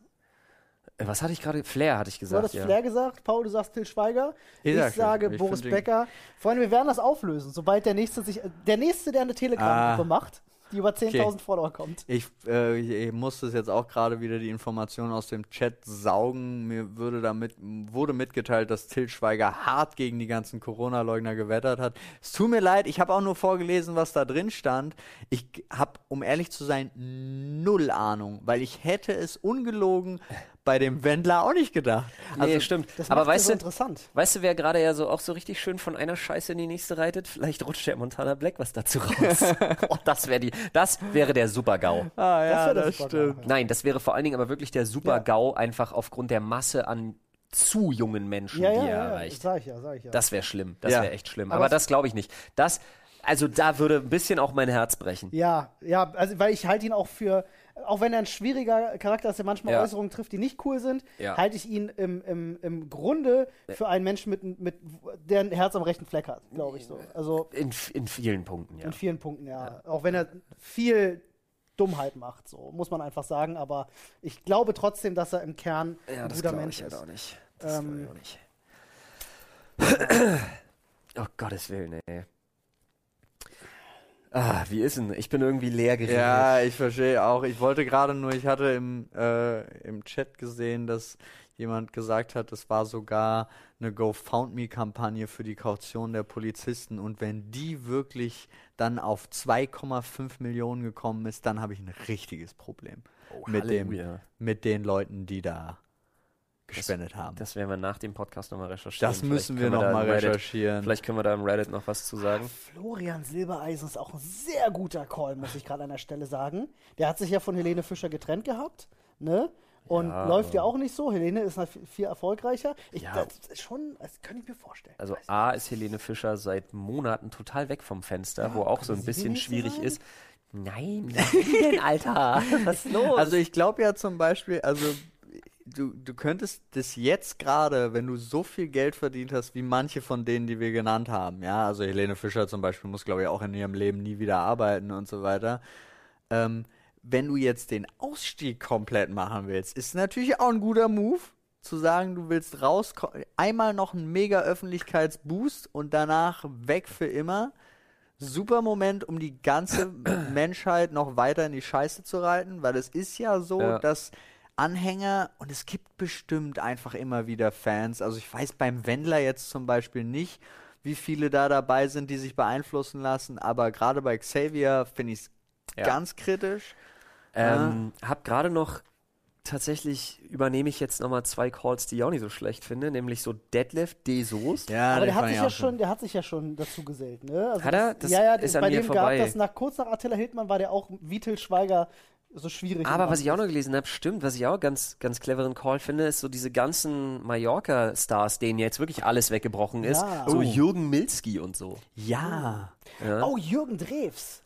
Speaker 2: Was hatte ich gerade? Flair hatte ich
Speaker 1: du
Speaker 2: gesagt.
Speaker 1: hattest
Speaker 2: ja.
Speaker 1: Flair gesagt, Paul, du sagst Till Schweiger.
Speaker 3: Ich
Speaker 1: Ich, sage
Speaker 3: ich
Speaker 1: Boris Becker. Freunde, wir werden das auflösen, sobald der nächste sich, äh, der nächste, der eine Telegram-Gruppe
Speaker 3: Ah.
Speaker 1: macht, die über 10.000 Follower kommt.
Speaker 3: Ich, äh, ich, musste es jetzt auch gerade wieder die Information aus dem Chat saugen. Mir würde damit, wurde mitgeteilt, dass Till Schweiger hart gegen die ganzen Corona-Leugner gewettert hat. Es tut mir leid, ich habe auch nur vorgelesen, was da drin stand. Ich habe, um ehrlich zu sein, null Ahnung, weil ich hätte es ungelogen bei dem Wendler auch nicht gedacht.
Speaker 2: Nee,
Speaker 3: Also,
Speaker 2: stimmt.
Speaker 1: Das
Speaker 2: Aber weißt
Speaker 1: so
Speaker 2: du,
Speaker 1: interessant.
Speaker 2: weißt du, wer gerade ja so auch so richtig schön von einer Scheiße in die nächste reitet? Vielleicht rutscht der Montana Black was dazu raus. oh, das wäre die, das wäre der Super-GAU.
Speaker 3: ah, ja, das,
Speaker 1: das super
Speaker 3: stimmt.
Speaker 2: Nein, das wäre vor allen Dingen aber wirklich der
Speaker 1: Ja.
Speaker 2: Super-GAU einfach aufgrund der Masse an zu jungen Menschen,
Speaker 1: Ja,
Speaker 2: die
Speaker 1: ja,
Speaker 2: er
Speaker 1: ja, ja,
Speaker 2: erreicht.
Speaker 1: sag ich ja, sag ich ja.
Speaker 2: Das wäre schlimm. Das
Speaker 3: Ja.
Speaker 2: wäre echt schlimm.
Speaker 1: Aber
Speaker 2: Aber, das glaube ich nicht. Das, also da würde ein bisschen auch mein Herz brechen.
Speaker 1: Ja, ja, also weil ich halte ihn auch für, auch wenn er ein schwieriger Charakter ist, der manchmal
Speaker 2: Ja.
Speaker 1: Äußerungen trifft, die nicht cool sind,
Speaker 2: Ja.
Speaker 1: halte ich ihn im, im, im Grunde für einen Menschen mit, mit der ein Herz am rechten Fleck hat, glaube ich so. Also
Speaker 2: In, in vielen Punkten, ja.
Speaker 1: in vielen Punkten, ja. Auch wenn er viel Dummheit macht, so muss man einfach sagen. Aber ich glaube trotzdem, dass er im Kern
Speaker 2: Ja,
Speaker 1: ein
Speaker 2: das
Speaker 1: guter Mensch
Speaker 2: ich halt
Speaker 1: ist.
Speaker 2: auch nicht. Das
Speaker 1: Ähm,
Speaker 2: ich auch nicht. oh Gottes Willen, ey. Ah, wie ist denn? Ich bin irgendwie leer geredet.
Speaker 3: Ja, ich verstehe auch. Ich wollte gerade nur, ich hatte im, äh, im Chat gesehen, dass jemand gesagt hat, es war sogar eine GoFoundMe-Kampagne für die Kaution der Polizisten. Und wenn die wirklich dann auf 2,5 Millionen gekommen ist, dann habe ich ein richtiges Problem
Speaker 2: Oh,
Speaker 3: mit, dem, mit den Leuten, die da gespendet haben.
Speaker 2: Das werden wir nach dem Podcast nochmal recherchieren.
Speaker 3: Das
Speaker 2: Vielleicht
Speaker 3: müssen wir
Speaker 2: können da
Speaker 3: nochmal
Speaker 2: Reddit-
Speaker 3: recherchieren.
Speaker 2: Vielleicht können wir da im Reddit noch was zu sagen.
Speaker 1: Florian Silbereisen ist auch ein sehr guter Call, muss ich gerade an der Stelle sagen. Der hat sich ja von Helene Fischer getrennt gehabt, ne? Und
Speaker 2: Ja,
Speaker 1: läuft ja auch nicht so. Helene ist halt viel erfolgreicher. Ich,
Speaker 2: Ja.
Speaker 1: Das ist schon, das kann ich mir vorstellen.
Speaker 2: Also A ist Helene Fischer seit Monaten total weg vom Fenster, wo auch so ein bisschen schwierig
Speaker 1: sein?
Speaker 2: ist. Nein, wie denn, Alter? Was ist los?
Speaker 3: Also ich glaube ja zum Beispiel, also du, du könntest das jetzt gerade, wenn du so viel Geld verdient hast, wie manche von denen, die wir genannt haben, ja, also Helene Fischer zum Beispiel muss, glaube ich, auch in ihrem Leben nie wieder arbeiten und so weiter. Ähm, wenn du jetzt den Ausstieg komplett machen willst, ist natürlich auch ein guter Move, zu sagen, du willst raus, einmal noch einen mega Öffentlichkeitsboost und danach weg für immer. Super Moment, um die ganze Menschheit noch weiter in die Scheiße zu reiten, weil es ist ja so,
Speaker 2: Ja.
Speaker 3: dass Anhänger und es gibt bestimmt einfach immer wieder Fans. Also ich weiß beim Wendler jetzt zum Beispiel nicht, wie viele da dabei sind, die sich beeinflussen lassen, aber gerade bei Xavier finde ich es
Speaker 2: Ja.
Speaker 3: ganz kritisch.
Speaker 2: Ähm, hab gerade noch, tatsächlich übernehme ich jetzt nochmal zwei Calls, die ich auch nicht so schlecht finde, nämlich so Deadlift D. Soest.
Speaker 3: Ja,
Speaker 1: Aber der hat sich
Speaker 3: ich
Speaker 1: ja schon, der hat sich ja schon dazu gesellt, ne? Also
Speaker 2: Hat er? Das
Speaker 1: ja, ja,
Speaker 2: ist an
Speaker 1: bei
Speaker 2: mir
Speaker 1: dem
Speaker 2: vorbei.
Speaker 1: gab das nach kurz nach Attila Hildmann war der auch Till Schweiger so schwierig.
Speaker 2: Aber was ich auch noch gelesen habe, stimmt, was ich auch ganz, ganz cleveren Call finde, ist so diese ganzen Mallorca-Stars, denen jetzt wirklich alles weggebrochen ist.
Speaker 1: Ja.
Speaker 2: So
Speaker 3: Oh.
Speaker 2: Jürgen Milski und so.
Speaker 3: Ja.
Speaker 2: Ja.
Speaker 1: Oh, Jürgen Drews.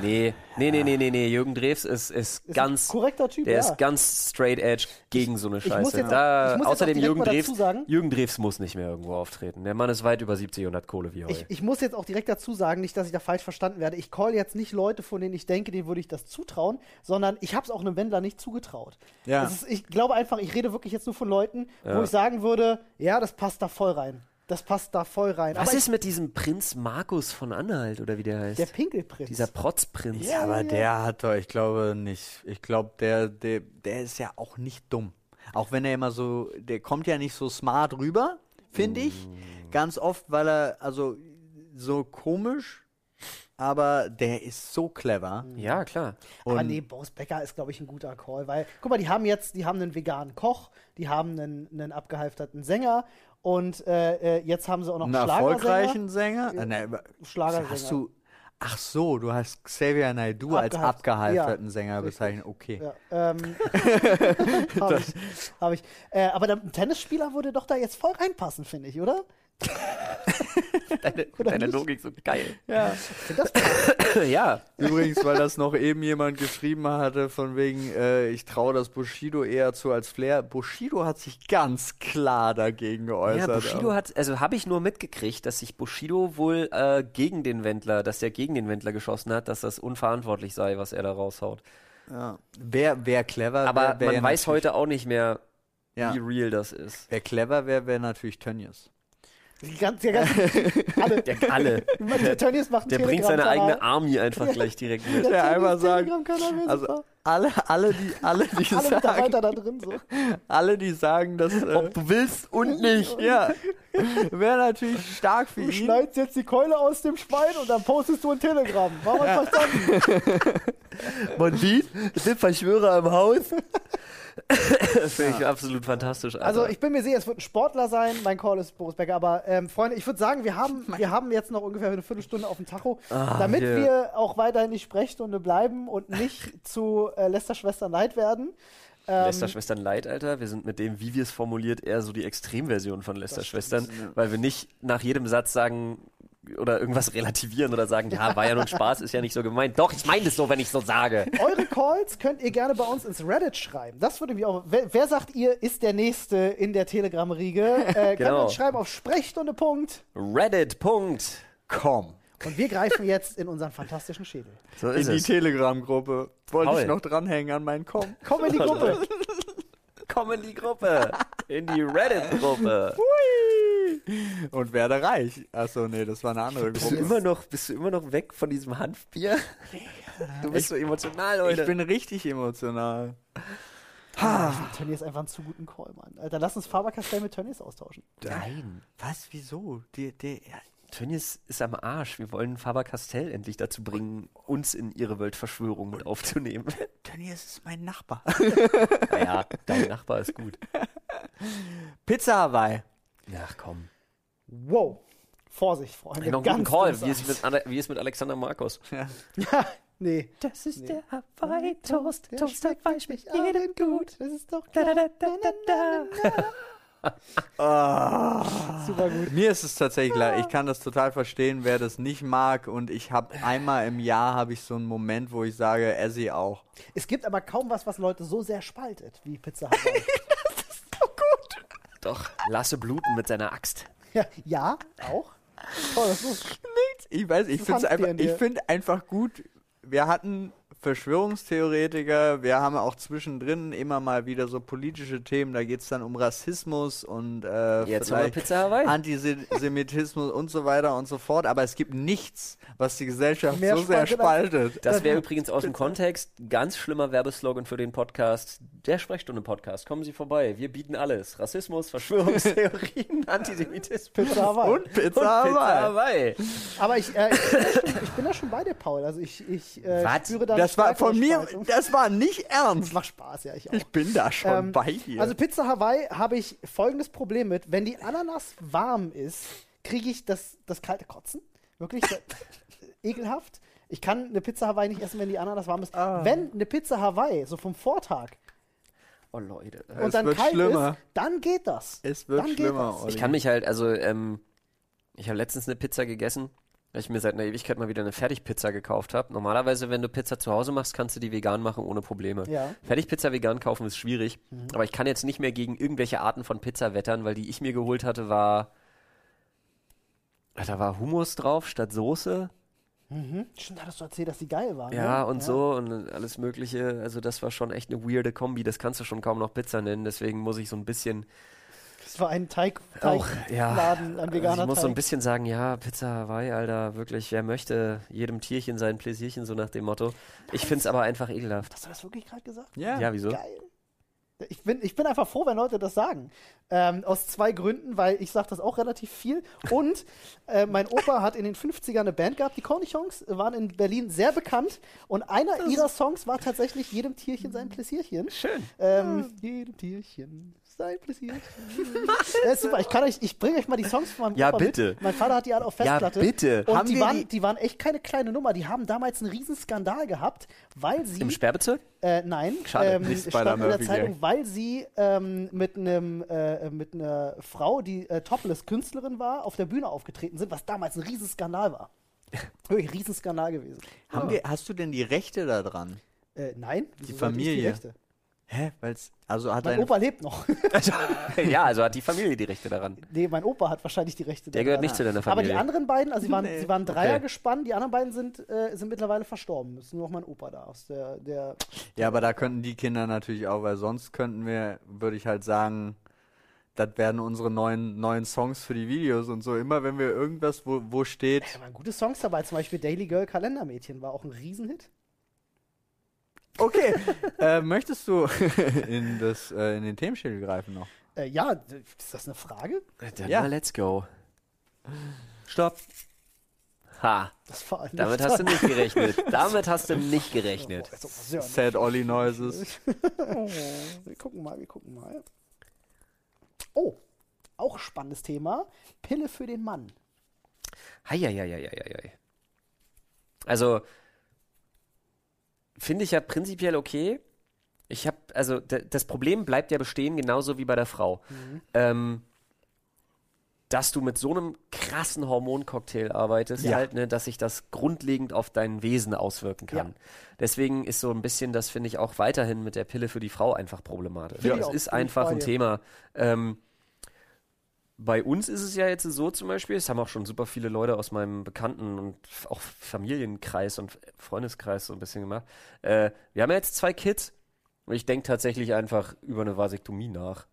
Speaker 2: Nee, nee, nee, nee, nee, nee. Jürgen Drews ist, ist,
Speaker 1: Ist
Speaker 2: ganz,
Speaker 1: ein korrekter Typ,
Speaker 2: der
Speaker 1: ja.
Speaker 2: ist ganz straight edge gegen so eine
Speaker 1: ich muss
Speaker 2: Scheiße.
Speaker 1: jetzt
Speaker 2: da,
Speaker 1: ich muss jetzt
Speaker 2: außerdem Jürgen Drews,
Speaker 1: dazu sagen-
Speaker 2: Jürgen Drews muss nicht mehr irgendwo auftreten. Der Mann ist weit über 70 und hat Kohle wie Heu.
Speaker 1: Ich, ich muss jetzt auch direkt dazu sagen, nicht, dass ich da falsch verstanden werde. Ich call jetzt nicht Leute, von denen ich denke, denen würde ich das zutrauen, sondern ich habe es auch einem Wendler nicht zugetraut.
Speaker 3: Ja.
Speaker 1: Ist, ich glaube einfach, ich rede wirklich jetzt nur von Leuten, wo
Speaker 2: Ja.
Speaker 1: ich sagen würde, ja, das passt da voll rein. Das passt da voll rein.
Speaker 2: Was
Speaker 1: Aber
Speaker 2: ist mit diesem Prinz Markus von Anhalt oder wie der heißt?
Speaker 1: der Pinkelprinz?
Speaker 2: Dieser Protzprinz.
Speaker 3: Ja, aber
Speaker 1: ja.
Speaker 3: der hat doch, ich glaube nicht. Ich glaube, der, der, der ist ja auch nicht dumm. Auch wenn er immer so, der kommt ja nicht so smart rüber, finde ich. Ganz oft, weil er, also so komisch, aber der ist so clever.
Speaker 2: Ja, klar.
Speaker 1: aber
Speaker 3: Und-
Speaker 1: nee, Boris Becker ist, glaube ich, ein guter Call, weil, guck mal, die haben jetzt, die haben einen veganen Koch, die haben einen, einen abgehalfterten Sänger und äh, äh, jetzt haben sie auch noch
Speaker 3: Einen erfolgreichen Sänger? Äh, ne,
Speaker 1: Schlagersänger.
Speaker 3: hast du, ach so, du hast Xavier Naidoo als
Speaker 1: Abgehalft-
Speaker 3: abgehalfterten
Speaker 1: ja,
Speaker 3: Sänger bezeichnet. Okay.
Speaker 1: Ja, ähm, habe ich. Hab ich. Äh, aber der Tennisspieler würde doch da jetzt voll reinpassen, finde ich, oder?
Speaker 2: deine, deine? Logik so geil.
Speaker 3: Ja.
Speaker 2: Ja.
Speaker 3: Übrigens, weil das noch eben jemand geschrieben hatte, von wegen, äh, ich traue das Bushido eher zu als Flair. Bushido hat sich ganz klar dagegen
Speaker 2: Ja,
Speaker 3: geäußert.
Speaker 2: Bushido hat, also habe ich nur mitgekriegt, dass sich Bushido wohl äh, gegen den Wendler, dass er gegen den Wendler geschossen hat, dass das unverantwortlich sei, was er da raushaut.
Speaker 3: ja. Wer, wer clever
Speaker 2: Aber
Speaker 3: wär, wär
Speaker 2: man
Speaker 3: ja
Speaker 2: weiß
Speaker 3: natürlich-
Speaker 2: heute auch nicht mehr,
Speaker 3: ja.
Speaker 2: wie real das ist.
Speaker 3: Wer clever wäre, wäre natürlich Tönnies.
Speaker 1: Die ganz, die ganz, alle.
Speaker 2: Der alle.
Speaker 1: Der Tönnies macht
Speaker 2: Der bringt seine eigene Army einfach gleich direkt mit.
Speaker 1: Der
Speaker 3: Der einmal sagt, Also alle, alle, die, alle, die
Speaker 1: alle
Speaker 3: sagen,
Speaker 1: da drin so.
Speaker 3: alle, die sagen, dass, äh,
Speaker 2: Ob du willst und nicht.
Speaker 3: ja, wäre natürlich stark für
Speaker 1: Du
Speaker 3: ihn.
Speaker 1: schneidest jetzt die Keule aus dem Schwein und dann postest du ein Telegramm. War mal verstanden.
Speaker 2: Man sieht, es sind Verschwörer im Haus. Das finde ich absolut fantastisch. Alter.
Speaker 1: Also ich bin mir sicher, es wird ein Sportler sein. Mein Call ist Boris Becker. Aber ähm, Freunde, ich würde sagen, wir haben, wir haben jetzt noch ungefähr eine Viertelstunde auf dem Tacho,
Speaker 2: Ah,
Speaker 1: damit
Speaker 2: hier.
Speaker 1: wir auch weiterhin die Sprechstunde bleiben und nicht zu äh, Lester Schwester Neid werden. Ähm,
Speaker 2: Lester Schwestern Leid, Alter. Wir sind mit dem, wie wir es formuliert, eher so die Extremversion von Lester Schwestern, weil wir nicht nach jedem Satz sagen oder irgendwas relativieren oder sagen, ja, war ja nur ein Spaß, ist ja nicht so gemeint. Doch, ich meine es so, wenn ich so sage.
Speaker 1: Eure Calls könnt ihr gerne bei uns ins Reddit schreiben. Das würde mich auch. Wer, wer sagt ihr, ist der Nächste in der Telegram-Riege? Äh, Könnt ihr
Speaker 2: Genau.
Speaker 1: uns schreiben auf Sprechstunde. Punkt.
Speaker 2: Reddit, Punkt.
Speaker 3: Komm.
Speaker 1: Und wir greifen jetzt in unseren fantastischen Schädel.
Speaker 2: So
Speaker 3: In die. Telegram-Gruppe. Wollte
Speaker 2: Paul.
Speaker 3: ich noch dranhängen an meinen Komm.
Speaker 1: Komm in die Gruppe.
Speaker 2: Komm in die Gruppe. In die Reddit-Gruppe.
Speaker 3: Und werde reich. Achso, nee, das war eine andere
Speaker 2: Bist du,
Speaker 3: Gruppe.
Speaker 2: immer noch, bist du immer noch weg von diesem Hanfbier? Du bist so emotional heute.
Speaker 3: Ich bin richtig emotional.
Speaker 1: Ah, ich finde Tönnies einfach einen zu guten Call, Mann. Alter, lass uns Faber-Castell mit Tönnies austauschen.
Speaker 2: Nein.
Speaker 3: Was? Wieso? Die, die, ja,
Speaker 2: Tönnies ist am Arsch. Wir wollen Faber-Castell endlich dazu bringen, uns in ihre Weltverschwörung mit aufzunehmen.
Speaker 3: Tönnies ist mein Nachbar.
Speaker 2: naja, dein Nachbar ist gut.
Speaker 3: Pizza Hawaii.
Speaker 2: Ach komm.
Speaker 1: Wow. Vorsicht, Freunde.
Speaker 2: Noch einen guten Call. Wie ist, mit, Ale- wie ist mit Alexander Markus?
Speaker 3: Ja.
Speaker 1: Ja, nee.
Speaker 2: Das ist
Speaker 1: Nee.
Speaker 2: der Hawaii-Toast.
Speaker 1: Der
Speaker 2: Toast Hawaii
Speaker 1: wirklich
Speaker 2: schmeckt jedem gut.
Speaker 1: Das ist doch klar.
Speaker 2: da, da, da, da, da.
Speaker 1: Super gut.
Speaker 3: Mir ist es tatsächlich leid. Ich kann das total verstehen, wer das nicht mag. Und ich habe einmal im Jahr habe ich so einen Moment, wo ich sage, Essi auch.
Speaker 1: Es gibt aber kaum was, was Leute so sehr spaltet wie Pizza Hawaii.
Speaker 2: Doch, Lasse bluten mit seiner Axt.
Speaker 1: ja, ja, auch. Toll, das ist
Speaker 3: Ich weiß, ich finde einfach, ich einfach gut. Wir hatten Verschwörungstheoretiker, wir haben auch zwischendrin immer mal wieder so politische Themen, da geht es dann um Rassismus und äh,
Speaker 2: Jetzt
Speaker 3: vielleicht
Speaker 2: Pizza Hawaii.
Speaker 3: Antisemitismus und so weiter und so fort, aber es gibt nichts, was die Gesellschaft
Speaker 1: Mehr
Speaker 3: so sehr
Speaker 1: spaltet.
Speaker 2: Das wäre übrigens aus dem Kontext ganz schlimmer Werbeslogan für den Podcast. Der Sprechstunde-Podcast. Kommen Sie vorbei. Wir bieten alles. Rassismus, Verschwörungstheorien, Antisemitismus.
Speaker 1: Pizza Hawaii.
Speaker 3: Und Pizza
Speaker 2: Und Pizza
Speaker 3: Hawaii.
Speaker 2: Hawaii.
Speaker 1: Aber ich, äh, ich, bin da schon, ich bin da schon bei dir, Paul. Also ich, ich äh,
Speaker 2: Was?
Speaker 1: spüre da
Speaker 3: Das war
Speaker 1: stärkere
Speaker 3: von mir, das war nicht
Speaker 1: Das
Speaker 3: ernst.
Speaker 1: macht Spaß, ja, ich auch.
Speaker 3: Ich bin da schon
Speaker 1: Ähm,
Speaker 3: bei dir.
Speaker 1: Also Pizza Hawaii habe ich folgendes Problem mit. Wenn die Ananas warm ist, kriege ich das, das kalte Kotzen. Wirklich das, ekelhaft. Ich kann eine Pizza Hawaii nicht essen, wenn die Ananas warm ist.
Speaker 3: Ah.
Speaker 1: Wenn eine Pizza Hawaii, so vom Vortag,
Speaker 2: Oh Leute.
Speaker 1: und
Speaker 3: Es
Speaker 1: dann
Speaker 3: wird
Speaker 1: kalt
Speaker 3: schlimmer.
Speaker 1: ist, dann geht das.
Speaker 3: es wird
Speaker 1: dann geht
Speaker 3: schlimmer.
Speaker 1: das.
Speaker 2: Ich kann mich halt, also, ähm, ich habe letztens eine Pizza gegessen, weil ich mir seit einer Ewigkeit mal wieder eine Fertigpizza gekauft habe. Normalerweise, wenn du Pizza zu Hause machst, kannst du die vegan machen ohne Probleme.
Speaker 1: Ja.
Speaker 2: Fertigpizza vegan kaufen ist schwierig, aber ich kann jetzt nicht mehr gegen irgendwelche Arten von Pizza wettern, weil die ich mir geholt hatte, war. Da war Hummus drauf statt Soße.
Speaker 1: Mhm. Stimmt, hattest du erzählt, dass die geil waren.
Speaker 2: Ja,
Speaker 1: ne?
Speaker 2: und so und alles Mögliche. Also, das war schon echt eine weirde Kombi. Das kannst du schon kaum noch Pizza nennen. Deswegen muss ich so ein bisschen.
Speaker 1: Das war ein Teig,
Speaker 2: Auch,
Speaker 1: Teigladen,
Speaker 2: ja.
Speaker 1: ein
Speaker 2: Also
Speaker 1: veganer
Speaker 2: ich muss so ein
Speaker 1: Teig.
Speaker 2: bisschen sagen, ja, Pizza Hawaii, Alter, wirklich, wer möchte jedem Tierchen sein Pläsierchen, so nach dem Motto. Ich finde es aber einfach ekelhaft.
Speaker 1: Hast du das wirklich gerade gesagt?
Speaker 3: Ja.
Speaker 2: Ja, wieso?
Speaker 1: Geil. Ich bin, ich bin einfach froh, wenn Leute das sagen. Ähm, aus zwei Gründen, weil ich sage das auch relativ viel. Und äh, mein Opa hat in den 50ern eine Band gehabt. Die Cornichons waren in Berlin sehr bekannt. Und einer ihrer Songs war tatsächlich jedem Tierchen sein Pläsierchen.
Speaker 2: Schön.
Speaker 1: Ähm, jedem Tierchen Sei passiert. ja, ist super. Ich, kann euch, ich bringe euch mal die Songs von meinem
Speaker 2: Ja,
Speaker 1: Opa
Speaker 2: bitte.
Speaker 1: Mit. Mein Vater hat die alle auf
Speaker 2: Ja,
Speaker 1: Festplatte.
Speaker 2: bitte.
Speaker 1: Und
Speaker 3: Haben
Speaker 1: die waren,
Speaker 3: die-
Speaker 1: die waren echt keine kleine Nummer. Die haben damals einen riesen Skandal gehabt, weil sie
Speaker 2: Im Sperrbezirk?
Speaker 1: äh, nein,
Speaker 2: Schade,
Speaker 1: ähm,
Speaker 3: nicht
Speaker 1: stand in der Zeitung, weil sie ähm, mit einem äh, mit einer Frau, die äh, Topless-Künstlerin war, auf der Bühne aufgetreten sind, was damals ein Riesenskandal war. Wirklich ein Riesenskandal gewesen.
Speaker 3: Haben wir, hast du denn die Rechte da dran?
Speaker 1: Äh, nein, Die
Speaker 3: Familie.
Speaker 1: Rechte?
Speaker 3: Hä? Weil's, also hat
Speaker 1: Mein Opa lebt noch.
Speaker 2: ja, also hat die Familie die Rechte daran.
Speaker 1: nee, mein Opa hat wahrscheinlich die Rechte.
Speaker 2: Der gehört
Speaker 1: daran.
Speaker 2: nicht zu deiner
Speaker 1: Aber
Speaker 2: Familie.
Speaker 1: die anderen beiden, also sie waren,
Speaker 3: Nee,
Speaker 1: sie waren Dreier
Speaker 2: okay.
Speaker 1: gespannt, die anderen beiden sind, äh, sind mittlerweile verstorben. Es ist nur noch mein Opa da aus der, der
Speaker 3: Ja, aber da könnten die Kinder natürlich auch, weil sonst könnten wir, würde ich halt sagen, das werden unsere neuen, neuen Songs für die Videos und so. Immer wenn wir irgendwas, wo, wo steht,
Speaker 1: Da waren gute Songs dabei, zum Beispiel Daily Girl Kalendermädchen war auch ein Riesenhit.
Speaker 3: Okay, äh, möchtest du in, das, äh, in den Themenschädel greifen noch?
Speaker 1: Äh, ja, ist das eine Frage?
Speaker 2: Dann
Speaker 3: Ja.
Speaker 2: mal let's go. Stopp. Ha,
Speaker 1: Das war
Speaker 2: damit hast du nicht gerechnet. Damit hast du nicht gerechnet.
Speaker 1: Oh,
Speaker 3: Sad Ollie Noises.
Speaker 1: Oh, wir gucken mal, wir gucken mal. Oh, auch spannendes Thema. Pille für den Mann.
Speaker 2: Heieieiei. Also, finde ich ja prinzipiell okay. Ich habe, also, das Problem bleibt ja bestehen, genauso wie bei der Frau. Ähm, dass du mit so einem krassen Hormoncocktail arbeitest,
Speaker 3: Ja.
Speaker 2: halt, ne, dass sich das grundlegend auf dein Wesen auswirken kann.
Speaker 1: Ja.
Speaker 2: Deswegen ist so ein bisschen, das finde ich auch weiterhin mit der Pille für die Frau einfach problematisch. Es
Speaker 1: auch,
Speaker 2: ist einfach ein. Thema. Ähm, bei uns ist es ja jetzt so zum Beispiel, es haben auch schon super viele Leute aus meinem Bekannten- und auch Familienkreis und Freundeskreis so ein bisschen gemacht. Äh, wir haben ja jetzt zwei Kids und ich denke tatsächlich einfach über eine Vasektomie nach.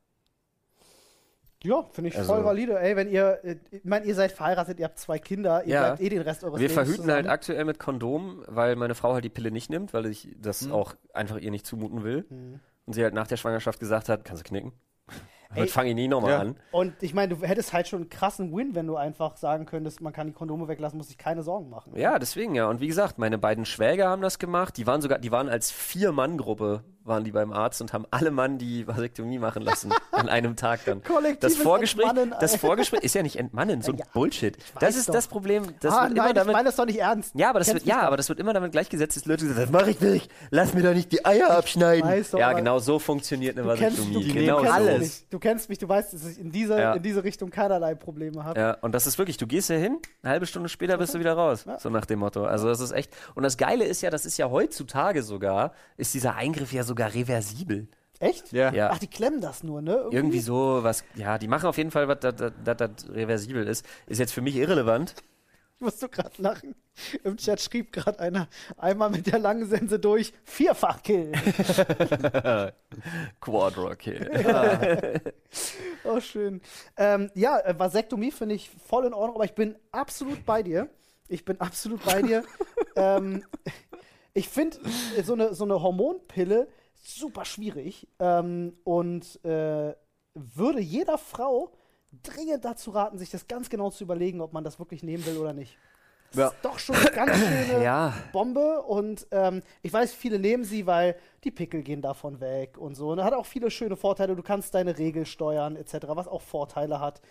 Speaker 1: Ja, finde ich
Speaker 2: Also-
Speaker 1: voll valide. Ey, wenn ihr, äh, ich meine, ihr seid verheiratet, ihr habt zwei Kinder, ihr
Speaker 2: Ja.
Speaker 1: bleibt eh den Rest eures
Speaker 2: Wir
Speaker 1: Lebens
Speaker 2: verhüten
Speaker 1: zusammen.
Speaker 2: halt aktuell mit Kondom, weil meine Frau halt die Pille nicht nimmt, weil ich das
Speaker 3: Mhm.
Speaker 2: auch einfach ihr nicht zumuten will.
Speaker 1: Mhm.
Speaker 2: Und sie halt nach der Schwangerschaft gesagt hat, kannst du knicken. Damit fange ich nie nochmal
Speaker 3: Ja.
Speaker 2: an.
Speaker 1: Und ich meine, du hättest halt schon einen krassen Win, wenn du einfach sagen könntest, man kann die Kondome weglassen, muss sich keine Sorgen machen.
Speaker 2: Ja, deswegen ja. Und wie gesagt, meine beiden Schwäger haben das gemacht. Die waren sogar, die waren als Vier-Mann-Gruppe, waren die beim Arzt und haben alle Mann die Vasektomie machen lassen. an einem Tag dann. Das Vorgespräch,
Speaker 1: Entmannen,
Speaker 2: das. Vorgespräch ist ja nicht entmannen, so ein
Speaker 1: Ja,
Speaker 2: Bullshit. Das ist
Speaker 1: doch.
Speaker 2: das Problem. Das
Speaker 1: ah,
Speaker 2: wird immer
Speaker 1: nein, ich
Speaker 2: damit.
Speaker 1: meine das doch nicht ernst.
Speaker 2: ja, aber das
Speaker 1: Kennst
Speaker 2: wird, ja, aber das wird immer damit gleichgesetzt, dass Leute sagen, das mache ich nicht. Lass mir doch nicht die Eier abschneiden.
Speaker 1: doch,
Speaker 2: ja, genau so funktioniert eine
Speaker 1: Du kennst, du,
Speaker 2: Vasektomie.
Speaker 3: Die
Speaker 1: du,
Speaker 2: Genau so.
Speaker 3: alles.
Speaker 1: nicht. Du kennst mich, du weißt, dass ich in diese,
Speaker 2: Ja.
Speaker 1: in diese Richtung keinerlei Probleme habe.
Speaker 2: Ja, und das ist wirklich, du gehst hier hin, eine halbe Stunde später bist du wieder raus.
Speaker 1: Ja.
Speaker 2: So nach dem Motto. Also das ist echt. Und das Geile ist ja, das ist ja heutzutage sogar, ist dieser Eingriff ja sogar reversibel.
Speaker 1: Echt?
Speaker 3: Ja.
Speaker 2: Ja.
Speaker 1: Ach, die klemmen das nur, ne?
Speaker 2: Irgendwie so, was, ja, die machen auf jeden Fall, was das reversibel ist. Ist jetzt für mich irrelevant.
Speaker 1: Musst du gerade lachen. Im Chat schrieb gerade einer, einmal mit der langen Sense durch, vierfach killen.
Speaker 2: Quadra Kill.
Speaker 1: oh, schön. Ähm, ja, äh, Vasektomie finde ich voll in Ordnung, aber ich bin absolut bei dir. Ich bin absolut bei dir. ähm, ich finde so eine, so eine Hormonpille super schwierig ähm, und äh, würde jeder Frau dringend dazu raten, sich das ganz genau zu überlegen, ob man das wirklich nehmen will oder nicht. Das
Speaker 3: Ja.
Speaker 1: ist doch schon eine ganz schöne
Speaker 2: Ja.
Speaker 1: Bombe und ähm, ich weiß, viele nehmen sie, weil die Pickel gehen davon weg und so. Und hat auch viele schöne Vorteile. Du kannst deine Regel steuern etc., was auch Vorteile hat.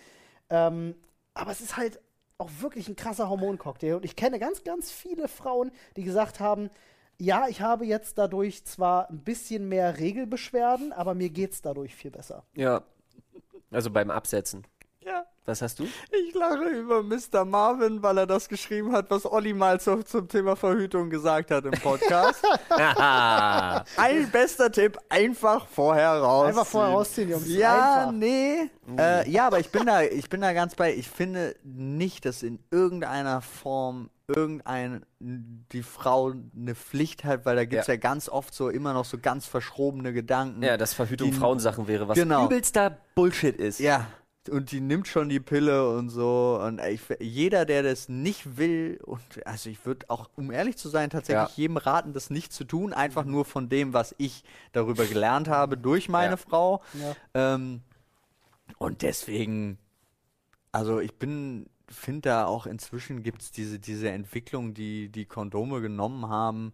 Speaker 1: Ähm, aber es ist halt auch wirklich ein krasser Hormoncocktail. Und ich kenne ganz, ganz viele Frauen, die gesagt haben, ja, ich habe jetzt dadurch zwar ein bisschen mehr Regelbeschwerden, aber mir geht's dadurch viel besser.
Speaker 2: Ja. Also beim Absetzen. Was hast du?
Speaker 3: Ich lache über Mr. Marvin, weil er das geschrieben hat, was Olli mal zu, zum Thema Verhütung gesagt hat im Podcast.
Speaker 2: Haha.
Speaker 3: Ein bester Tipp, einfach vorher raus.
Speaker 1: Einfach vorher rausziehen, Jungs.
Speaker 3: Ja,
Speaker 1: Einfach.
Speaker 3: nee. Äh, ja, aber ich bin da, ich bin da ganz bei. Ich finde nicht, dass in irgendeiner Form irgendein die Frau eine Pflicht hat, weil da gibt es ja.
Speaker 2: Ja.
Speaker 3: ganz oft so immer noch so ganz verschrobene Gedanken.
Speaker 2: ja, dass Verhütung
Speaker 3: Die-
Speaker 2: Frauensachen wäre, was
Speaker 3: Genau.
Speaker 2: übelster Bullshit ist.
Speaker 3: Ja, und die nimmt schon die Pille und so. Und ich, jeder, der das nicht will, und also ich würde auch, um ehrlich zu sein, tatsächlich
Speaker 2: Ja.
Speaker 3: jedem raten, das nicht zu tun, einfach nur von dem, was ich darüber gelernt habe durch meine
Speaker 2: Ja.
Speaker 3: Frau.
Speaker 1: Ja.
Speaker 3: Ähm, und deswegen, also ich bin, finde da auch inzwischen gibt es diese, diese Entwicklung, die die Kondome genommen haben.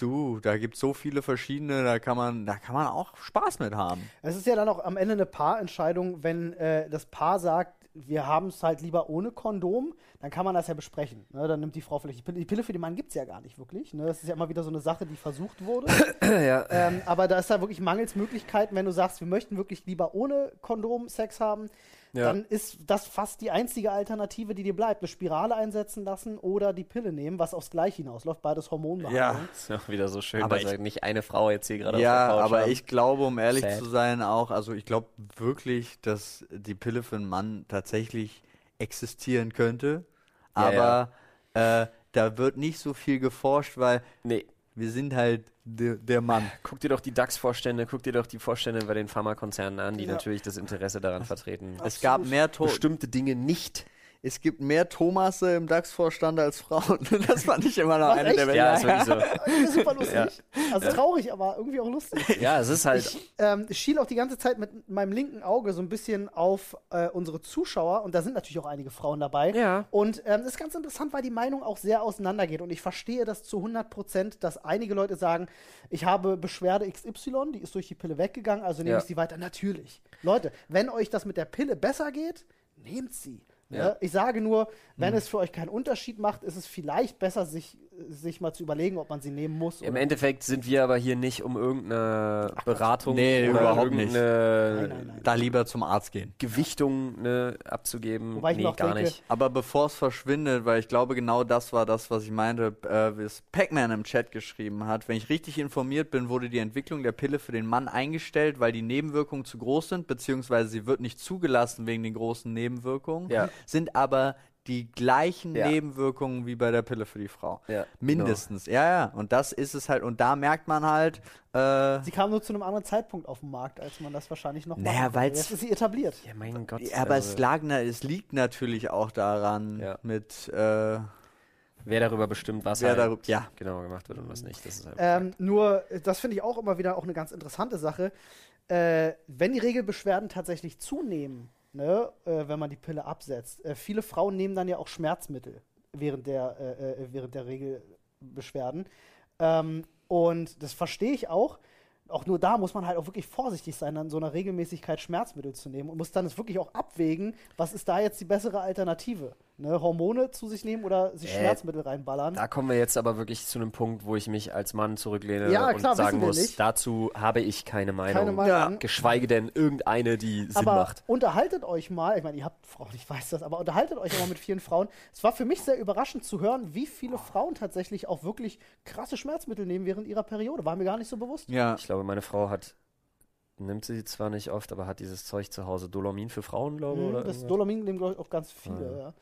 Speaker 3: Du, da gibt es so viele verschiedene, da kann man, da kann man auch Spaß mit haben.
Speaker 1: Es ist ja dann auch am Ende eine Paarentscheidung, wenn äh, das Paar sagt, wir haben es halt lieber ohne Kondom, dann kann man das ja besprechen. Ne? Dann nimmt die Frau vielleicht die Pille. Die Pille für den Mann gibt es ja gar nicht wirklich. Ne? Das ist ja immer wieder so eine Sache, die versucht wurde.
Speaker 2: ja.
Speaker 1: ähm, aber da ist da wirklich mangels Möglichkeiten, wenn du sagst, wir möchten wirklich lieber ohne Kondom Sex haben,
Speaker 2: Ja.
Speaker 1: dann ist das fast die einzige Alternative, die dir bleibt. Eine Spirale einsetzen lassen oder die Pille nehmen, was aufs Gleiche hinausläuft, beides Hormonbehandlung.
Speaker 2: Ist auch wieder so schön,
Speaker 3: Aber
Speaker 2: dass
Speaker 3: ich-
Speaker 2: nicht eine Frau jetzt hier gerade
Speaker 3: Ja,
Speaker 2: auf der Couch
Speaker 3: aber
Speaker 2: haben.
Speaker 3: ich glaube, um ehrlich
Speaker 2: Sad.
Speaker 3: zu sein, auch, also ich glaube wirklich, dass die Pille für einen Mann tatsächlich existieren könnte.
Speaker 2: Ja,
Speaker 3: Aber Äh, da wird nicht so viel geforscht, weil
Speaker 2: Nee,
Speaker 3: wir sind halt de, der Mann.
Speaker 2: guck dir doch die DAX-Vorstände, guck dir doch die Vorstände bei den Pharmakonzernen an, die
Speaker 1: Ja.
Speaker 2: natürlich das Interesse daran vertreten,
Speaker 3: Es gab mehr to
Speaker 2: bestimmte Dinge nicht.
Speaker 3: Es gibt mehr Thomasse im DAX-Vorstand als Frauen. Das fand ich immer noch
Speaker 1: Was,
Speaker 3: eine der
Speaker 1: echt?
Speaker 2: Ja, ist wirklich so.
Speaker 1: Das ist super lustig. Also traurig, aber irgendwie auch lustig.
Speaker 2: Ja, es ist halt.
Speaker 1: Ich ähm, schiele auch die ganze Zeit mit meinem linken Auge so ein bisschen auf äh, unsere Zuschauer und da sind natürlich auch einige Frauen dabei.
Speaker 2: Ja.
Speaker 1: Und ähm, das ist ganz interessant, weil die Meinung auch sehr auseinandergeht und ich verstehe das zu 100 Prozent, dass einige Leute sagen, ich habe Beschwerde XY, die ist durch die Pille weggegangen, also nehme
Speaker 2: Ja.
Speaker 1: ich sie weiter. Natürlich. Leute, wenn euch das mit der Pille besser geht, nehmt sie.
Speaker 2: Ja.
Speaker 1: Ja. Ich sage nur, wenn es für euch keinen Unterschied macht, ist es vielleicht besser, sich, sich mal zu überlegen, ob man sie nehmen muss.
Speaker 2: Im
Speaker 1: oder-
Speaker 2: Endeffekt sind wir aber hier nicht um irgendeine Beratung
Speaker 3: Nee,
Speaker 2: oder
Speaker 3: überhaupt nicht.
Speaker 2: irgendeine
Speaker 1: Nein, nein, nein.
Speaker 3: Da lieber zum Arzt gehen.
Speaker 2: Gewichtung ne, abzugeben.
Speaker 1: Wobei ich
Speaker 2: nee,
Speaker 1: mir auch
Speaker 2: gar
Speaker 1: denke,
Speaker 2: nicht.
Speaker 3: Aber bevor es verschwindet, weil ich glaube, genau das war das, was ich meinte, äh, wie es Pac-Man im Chat geschrieben hat. Wenn ich richtig informiert bin, wurde die Entwicklung der Pille für den Mann eingestellt, weil die Nebenwirkungen zu groß sind, beziehungsweise sie wird nicht zugelassen wegen den großen Nebenwirkungen,
Speaker 2: Ja.
Speaker 3: Sind aber die gleichen
Speaker 2: Ja.
Speaker 3: Nebenwirkungen wie bei der Pille für die Frau.
Speaker 2: Ja,
Speaker 3: Mindestens. Ja, ja. Und das ist es halt. Und da merkt man halt, äh,
Speaker 1: Sie kam nur zu einem anderen Zeitpunkt auf den Markt, als man das wahrscheinlich noch
Speaker 3: Naja, weil's-
Speaker 1: Jetzt ist sie etabliert.
Speaker 2: Ja, mein Gott.
Speaker 3: ja, aber
Speaker 2: also,
Speaker 3: es, lag, na- es liegt natürlich auch daran,
Speaker 2: Ja.
Speaker 3: mit, äh,
Speaker 2: wer darüber bestimmt, was
Speaker 3: wer
Speaker 2: halt
Speaker 3: darüber, ja.
Speaker 2: genau gemacht wird und was nicht. Das ist halt
Speaker 1: Ähm, nur, das finde ich auch immer wieder auch eine ganz interessante Sache. Äh, wenn die Regelbeschwerden tatsächlich zunehmen, ne, äh, wenn man die Pille absetzt, äh, viele Frauen nehmen dann ja auch Schmerzmittel während der, äh, äh, während der Regelbeschwerden. Ähm, und das verstehe ich auch. Auch nur da muss man halt auch wirklich vorsichtig sein, an so einer Regelmäßigkeit Schmerzmittel zu nehmen und muss dann es wirklich auch abwägen, was ist da jetzt die bessere Alternative? Ne, Hormone zu sich nehmen oder sich
Speaker 2: Äh,
Speaker 1: Schmerzmittel reinballern?
Speaker 2: Da kommen wir jetzt aber wirklich zu einem Punkt, wo ich mich als Mann zurücklehne
Speaker 1: Ja,
Speaker 2: und
Speaker 1: klar,
Speaker 2: sagen
Speaker 1: wissen wir
Speaker 2: muss,
Speaker 1: nicht.
Speaker 2: dazu habe ich keine Meinung.
Speaker 1: Keine Meinung.
Speaker 2: Geschweige denn irgendeine, die Sinn
Speaker 1: aber
Speaker 2: macht.
Speaker 1: unterhaltet euch mal, ich meine, ihr habt Frauen, ich weiß das, aber unterhaltet euch mal mit vielen Frauen. Es war für mich sehr überraschend zu hören, wie viele Frauen tatsächlich auch wirklich krasse Schmerzmittel nehmen während ihrer Periode. War mir gar nicht so bewusst.
Speaker 3: Ja.
Speaker 2: Ich glaube, meine Frau hat, nimmt sie zwar nicht oft, aber hat dieses Zeug zu Hause, Dolomin für Frauen, glaube ich.
Speaker 1: Mhm,
Speaker 2: oder
Speaker 1: das
Speaker 2: irgendwas.
Speaker 1: Dolomin nehmen, glaube ich, auch ganz viele, ja.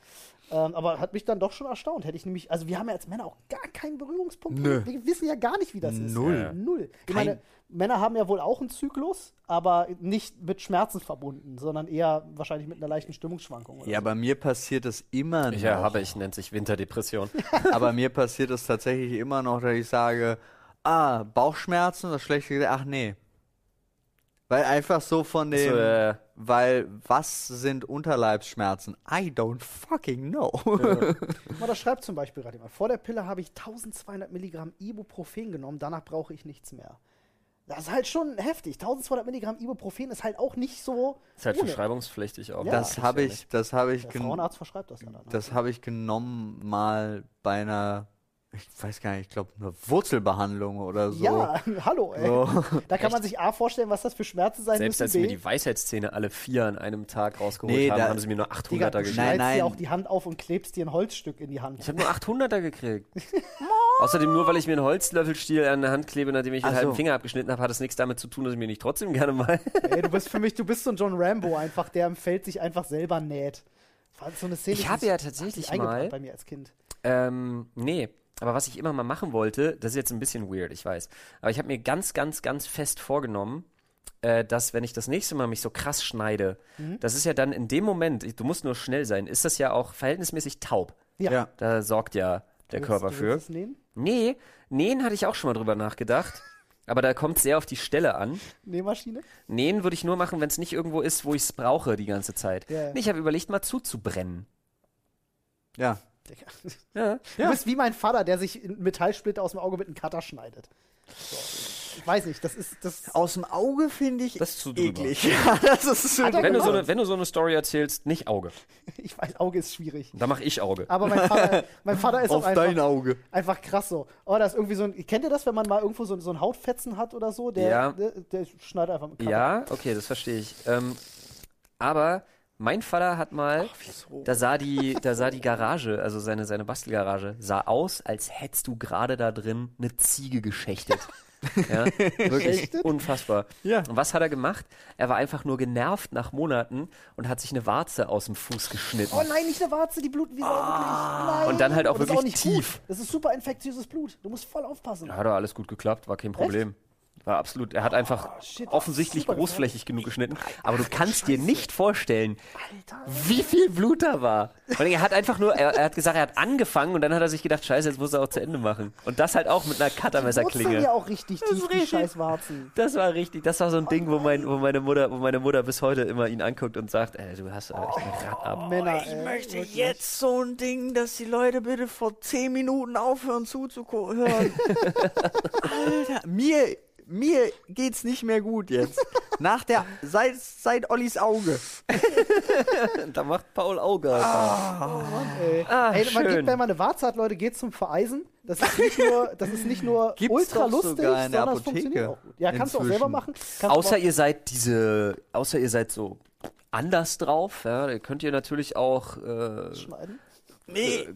Speaker 1: Ähm, aber hat mich dann doch schon erstaunt. Hätte ich nämlich, also wir haben ja als Männer auch gar keinen Berührungspunkt.
Speaker 3: Nö.
Speaker 1: Wir wissen ja gar nicht, wie das ist.
Speaker 3: Null.
Speaker 2: Ja.
Speaker 1: Null. Ich
Speaker 3: Kein-
Speaker 1: meine, Männer haben ja wohl auch einen Zyklus, aber nicht mit Schmerzen verbunden, sondern eher wahrscheinlich mit einer leichten Stimmungsschwankung. Oder
Speaker 3: Ja,
Speaker 1: so.
Speaker 3: bei mir passiert es immer noch.
Speaker 2: Ich ja, habe ich, nennt sich Winterdepression.
Speaker 3: Aber mir passiert es tatsächlich immer noch, dass ich sage, ah, Bauchschmerzen, das schlechte, ach nee. Weil einfach so von dem,
Speaker 2: So, äh,
Speaker 3: weil was sind Unterleibsschmerzen? I don't fucking know.
Speaker 1: Mal, das schreibt zum Beispiel gerade jemand. Vor der Pille habe ich 1200 Milligramm Ibuprofen genommen, danach brauche ich nichts mehr. Das ist halt schon heftig. 1200 Milligramm Ibuprofen ist halt auch nicht so.
Speaker 2: ist halt
Speaker 1: ohne.
Speaker 2: verschreibungspflichtig auch.
Speaker 1: Ja.
Speaker 3: das habe
Speaker 2: ja
Speaker 3: ich,
Speaker 2: nicht.
Speaker 3: das habe ich,
Speaker 1: Der Frauenarzt verschreibt das ja dann.
Speaker 3: das habe ich genommen mal bei einer, ich weiß gar nicht, ich glaube eine Wurzelbehandlung oder so.
Speaker 1: Ja, hallo, ey.
Speaker 3: So.
Speaker 1: Da kann man sich A vorstellen, was das für Schmerzen sein
Speaker 2: Selbst als
Speaker 1: müssen.
Speaker 2: sie mir
Speaker 1: B,
Speaker 2: die Weisheitszähne alle vier an einem Tag rausgeholt
Speaker 3: Nee,
Speaker 2: haben,
Speaker 3: da-
Speaker 2: haben sie mir nur
Speaker 1: Digga,
Speaker 2: 800er
Speaker 1: du
Speaker 2: gegeben.
Speaker 3: Nein,
Speaker 1: schneidest
Speaker 3: nein.
Speaker 1: dir auch die Hand auf und klebst dir ein Holzstück in die Hand.
Speaker 2: Ich habe nur 800er gekriegt. Außerdem nur, weil ich mir einen Holzlöffelstiel an der Hand klebe, nachdem ich einen
Speaker 3: so.
Speaker 2: halben Finger abgeschnitten habe, hat das nichts damit zu tun, dass ich mir nicht trotzdem gerne mal.
Speaker 1: Ey, du bist für mich, du bist so ein John Rambo einfach, der im Feld sich einfach selber näht. So eine Szene,
Speaker 2: Ich habe ja tatsächlich mal-
Speaker 1: bei mir als Kind.
Speaker 2: ähm, nee. Aber was ich immer mal machen wollte, das ist jetzt ein bisschen weird, ich weiß. Aber ich habe mir ganz, ganz, ganz fest vorgenommen, äh, dass wenn ich das nächste Mal mich so krass schneide,
Speaker 1: Mhm.
Speaker 2: das ist ja dann in dem Moment, du musst nur schnell sein, ist das ja auch verhältnismäßig taub.
Speaker 1: Ja.
Speaker 3: Ja.
Speaker 2: Da sorgt ja der
Speaker 1: Du willst-
Speaker 2: Körper
Speaker 1: du
Speaker 2: für.
Speaker 1: willst es nähen?
Speaker 2: Nee, nähen hatte ich auch schon mal drüber nachgedacht. Aber da kommt sehr auf die Stelle an.
Speaker 1: Nähmaschine?
Speaker 2: Nähen würde ich nur machen, wenn es nicht irgendwo ist, wo ich es brauche die ganze Zeit.
Speaker 1: Ja.
Speaker 2: Nee, ich habe überlegt, mal zuzubrennen.
Speaker 3: Ja,
Speaker 1: Digga.
Speaker 2: Ja.
Speaker 1: Du bist wie mein Vater, der sich einen Metallsplitter aus dem Auge mit einem Cutter schneidet. So. Ich weiß nicht, das ist. Das
Speaker 3: Aus dem Auge finde ich
Speaker 2: Das ist zu drüber.
Speaker 3: eklig. Ja, das ist
Speaker 2: Wenn du, so eine, wenn du so eine Story erzählst, nicht Auge.
Speaker 1: ich weiß, Auge ist schwierig.
Speaker 2: Da mache ich Auge.
Speaker 1: Aber mein Vater, mein Vater ist auch
Speaker 3: Auf
Speaker 1: einfach,
Speaker 3: dein Auge.
Speaker 1: einfach krass so. Oh, da ist irgendwie so ein. Kennt ihr das, wenn man mal irgendwo so, so einen Hautfetzen hat oder so? Der,
Speaker 2: Ja.
Speaker 1: der, der schneidet einfach mit Cutter.
Speaker 2: Ja, okay, das verstehe ich. Ähm, aber mein Vater hat mal, da sah die, da sah die Garage, also seine, seine Bastelgarage, sah aus, als hättest du gerade da drin eine Ziege geschächtet. Ja, wirklich unfassbar.
Speaker 3: Ja.
Speaker 2: Und was hat er gemacht? Er war einfach nur genervt nach Monaten und hat sich eine Warze aus dem Fuß geschnitten.
Speaker 1: Oh nein, nicht eine Warze, die bluten wie Sau, wirklich.
Speaker 2: Und dann halt auch
Speaker 1: Und
Speaker 2: wirklich
Speaker 1: nicht
Speaker 2: tief.
Speaker 1: Gut. Das ist super infektiöses Blut. Du musst voll aufpassen.
Speaker 2: Hat doch alles gut geklappt, war kein Problem. War absolut, er hat einfach
Speaker 1: Oh, shit,
Speaker 2: offensichtlich großflächig genug geschnitten. Aber du kannst dir nicht vorstellen,
Speaker 1: Alter.
Speaker 2: wie viel Blut da war. Und er hat einfach nur, er, er hat gesagt, er hat angefangen und dann hat er sich gedacht, scheiße, jetzt muss er auch zu Ende machen. Und das halt auch mit einer Cuttermesserklinge.
Speaker 1: ja auch richtig tief, die
Speaker 2: richtig.
Speaker 1: scheiß Warzen.
Speaker 2: Das war richtig, das war so ein Ding, wo, mein, wo, meine Mutter, wo meine Mutter bis heute immer ihn anguckt und sagt, ey, du hast echt ein Rad ab.
Speaker 1: Männer,
Speaker 3: Ich
Speaker 1: ey,
Speaker 3: möchte
Speaker 1: wirklich.
Speaker 3: jetzt so ein Ding, dass die Leute bitte vor 10 Minuten aufhören zuzuhören. Alter, mir, mir geht's nicht mehr gut jetzt. Nach der, seit, seit Ollis Auge.
Speaker 2: Da macht Paul Auge. Alter.
Speaker 1: Ey,
Speaker 2: Ah,
Speaker 1: ey, man
Speaker 2: schön.
Speaker 1: geht, wenn man eine Warze hat, Leute, geht zum Vereisen. Das ist nicht nur, das ist nicht nur
Speaker 3: Gibt's
Speaker 1: ultra lustig,
Speaker 3: sogar in der
Speaker 1: sondern es
Speaker 3: Apotheke
Speaker 1: funktioniert auch gut. Ja, kannst du auch selber machen. Kannst
Speaker 2: Außer ihr seid diese, außer ihr seid so anders drauf, ja, da könnt ihr natürlich auch äh,
Speaker 1: schneiden.
Speaker 2: äh,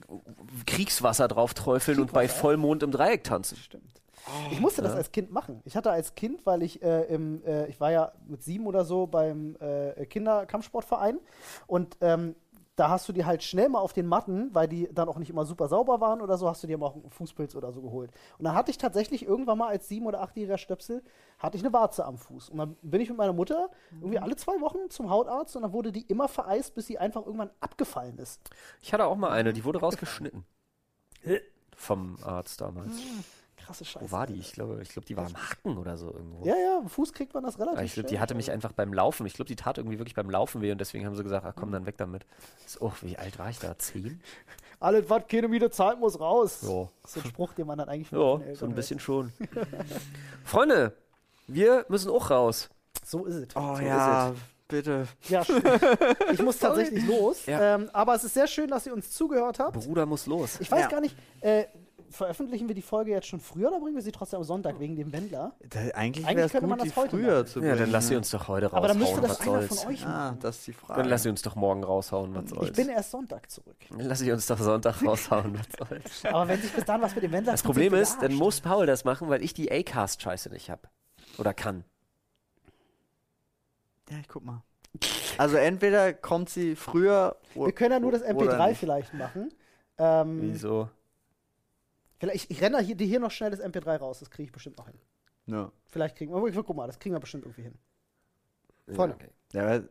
Speaker 2: Kriegswasser drauf träufeln und bei Vollmond im Dreieck tanzen.
Speaker 1: Stimmt. Ich musste das als Kind machen. Ich hatte als Kind, weil ich äh, im, äh, ich war ja mit sieben oder so beim äh, Kinderkampfsportverein und ähm, da hast du dir halt schnell mal auf den Matten, weil die dann auch nicht immer super sauber waren oder so, hast du dir mal auch einen Fußpilz oder so geholt. Und dann hatte ich tatsächlich irgendwann mal als sieben- oder achtjähriger Stöpsel, hatte ich eine Warze am Fuß. Und dann bin ich mit meiner Mutter irgendwie alle zwei Wochen zum Hautarzt und dann wurde die immer vereist, bis sie einfach irgendwann abgefallen ist.
Speaker 2: Ich hatte auch mal eine, die wurde rausgeschnitten. Vom Arzt damals.
Speaker 1: Krasse Scheiße.
Speaker 2: Wo war die? Ich glaube, ich glaube, die war am Hacken oder so irgendwo.
Speaker 1: Ja, ja, am Fuß kriegt man das relativ
Speaker 2: Aber ich glaube, die hatte mich einfach beim Laufen. Ich glaube, die tat irgendwie wirklich beim Laufen weh und deswegen haben sie gesagt, ach komm, dann weg damit. So, oh, wie alt war ich da? Zehn?
Speaker 1: Alles, was keine Miete zahlt, muss raus. Ist so ein Spruch, den man dann eigentlich den
Speaker 2: so ein bisschen schon. Freunde, wir müssen auch raus.
Speaker 1: hört. So ist es.
Speaker 3: Oh
Speaker 2: So
Speaker 3: ja, bitte.
Speaker 1: Ja, stimmt. ich muss tatsächlich los.
Speaker 2: Ja.
Speaker 1: Ähm, aber es ist sehr schön, dass ihr uns zugehört habt.
Speaker 2: Bruder muss los.
Speaker 1: Ich weiß
Speaker 3: Ja.
Speaker 1: gar nicht, äh, veröffentlichen wir die Folge jetzt schon früher oder bringen wir sie trotzdem am Sonntag wegen dem Wendler?
Speaker 3: Da, eigentlich
Speaker 1: Eigentlich
Speaker 3: wäre es
Speaker 1: könnte
Speaker 3: gut,
Speaker 1: man
Speaker 3: die
Speaker 1: das heute
Speaker 3: früher
Speaker 1: machen.
Speaker 3: zu
Speaker 2: Ja,
Speaker 3: bringen.
Speaker 2: dann lass sie uns doch heute raushauen.
Speaker 1: Aber dann müsste das
Speaker 2: was
Speaker 1: einer
Speaker 2: soll's.
Speaker 1: von euch machen.
Speaker 3: Ah, das ist die Frage.
Speaker 2: Dann lass sie uns doch morgen raushauen, was
Speaker 1: Ich
Speaker 2: soll's.
Speaker 1: bin erst Sonntag zurück.
Speaker 2: Dann lass ich uns doch Sonntag raushauen, was soll's.
Speaker 1: Aber wenn sich bis dann was mit dem Wendler
Speaker 2: Das Problem ist, dann muss Paul das machen, weil ich die A-Cast-Scheiße nicht hab. Oder kann.
Speaker 3: Ja, ich guck mal. Also entweder kommt sie früher
Speaker 1: Wir können ja nur das
Speaker 3: oder
Speaker 1: MP3
Speaker 3: nicht.
Speaker 1: vielleicht machen. Ähm,
Speaker 2: Wieso?
Speaker 1: Vielleicht, ich renne hier, dir hier noch schnell das MP3 raus, das kriege ich bestimmt noch hin.
Speaker 3: Ja.
Speaker 1: Vielleicht kriegen wir, guck mal, das kriegen wir bestimmt irgendwie hin. Freunde.
Speaker 2: Ja, okay.
Speaker 3: Ja,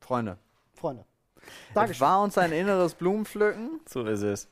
Speaker 3: Freunde,
Speaker 1: Freunde.
Speaker 3: es
Speaker 1: Dankeschön.
Speaker 3: war uns ein inneres Blumenpflücken.
Speaker 2: So ist es.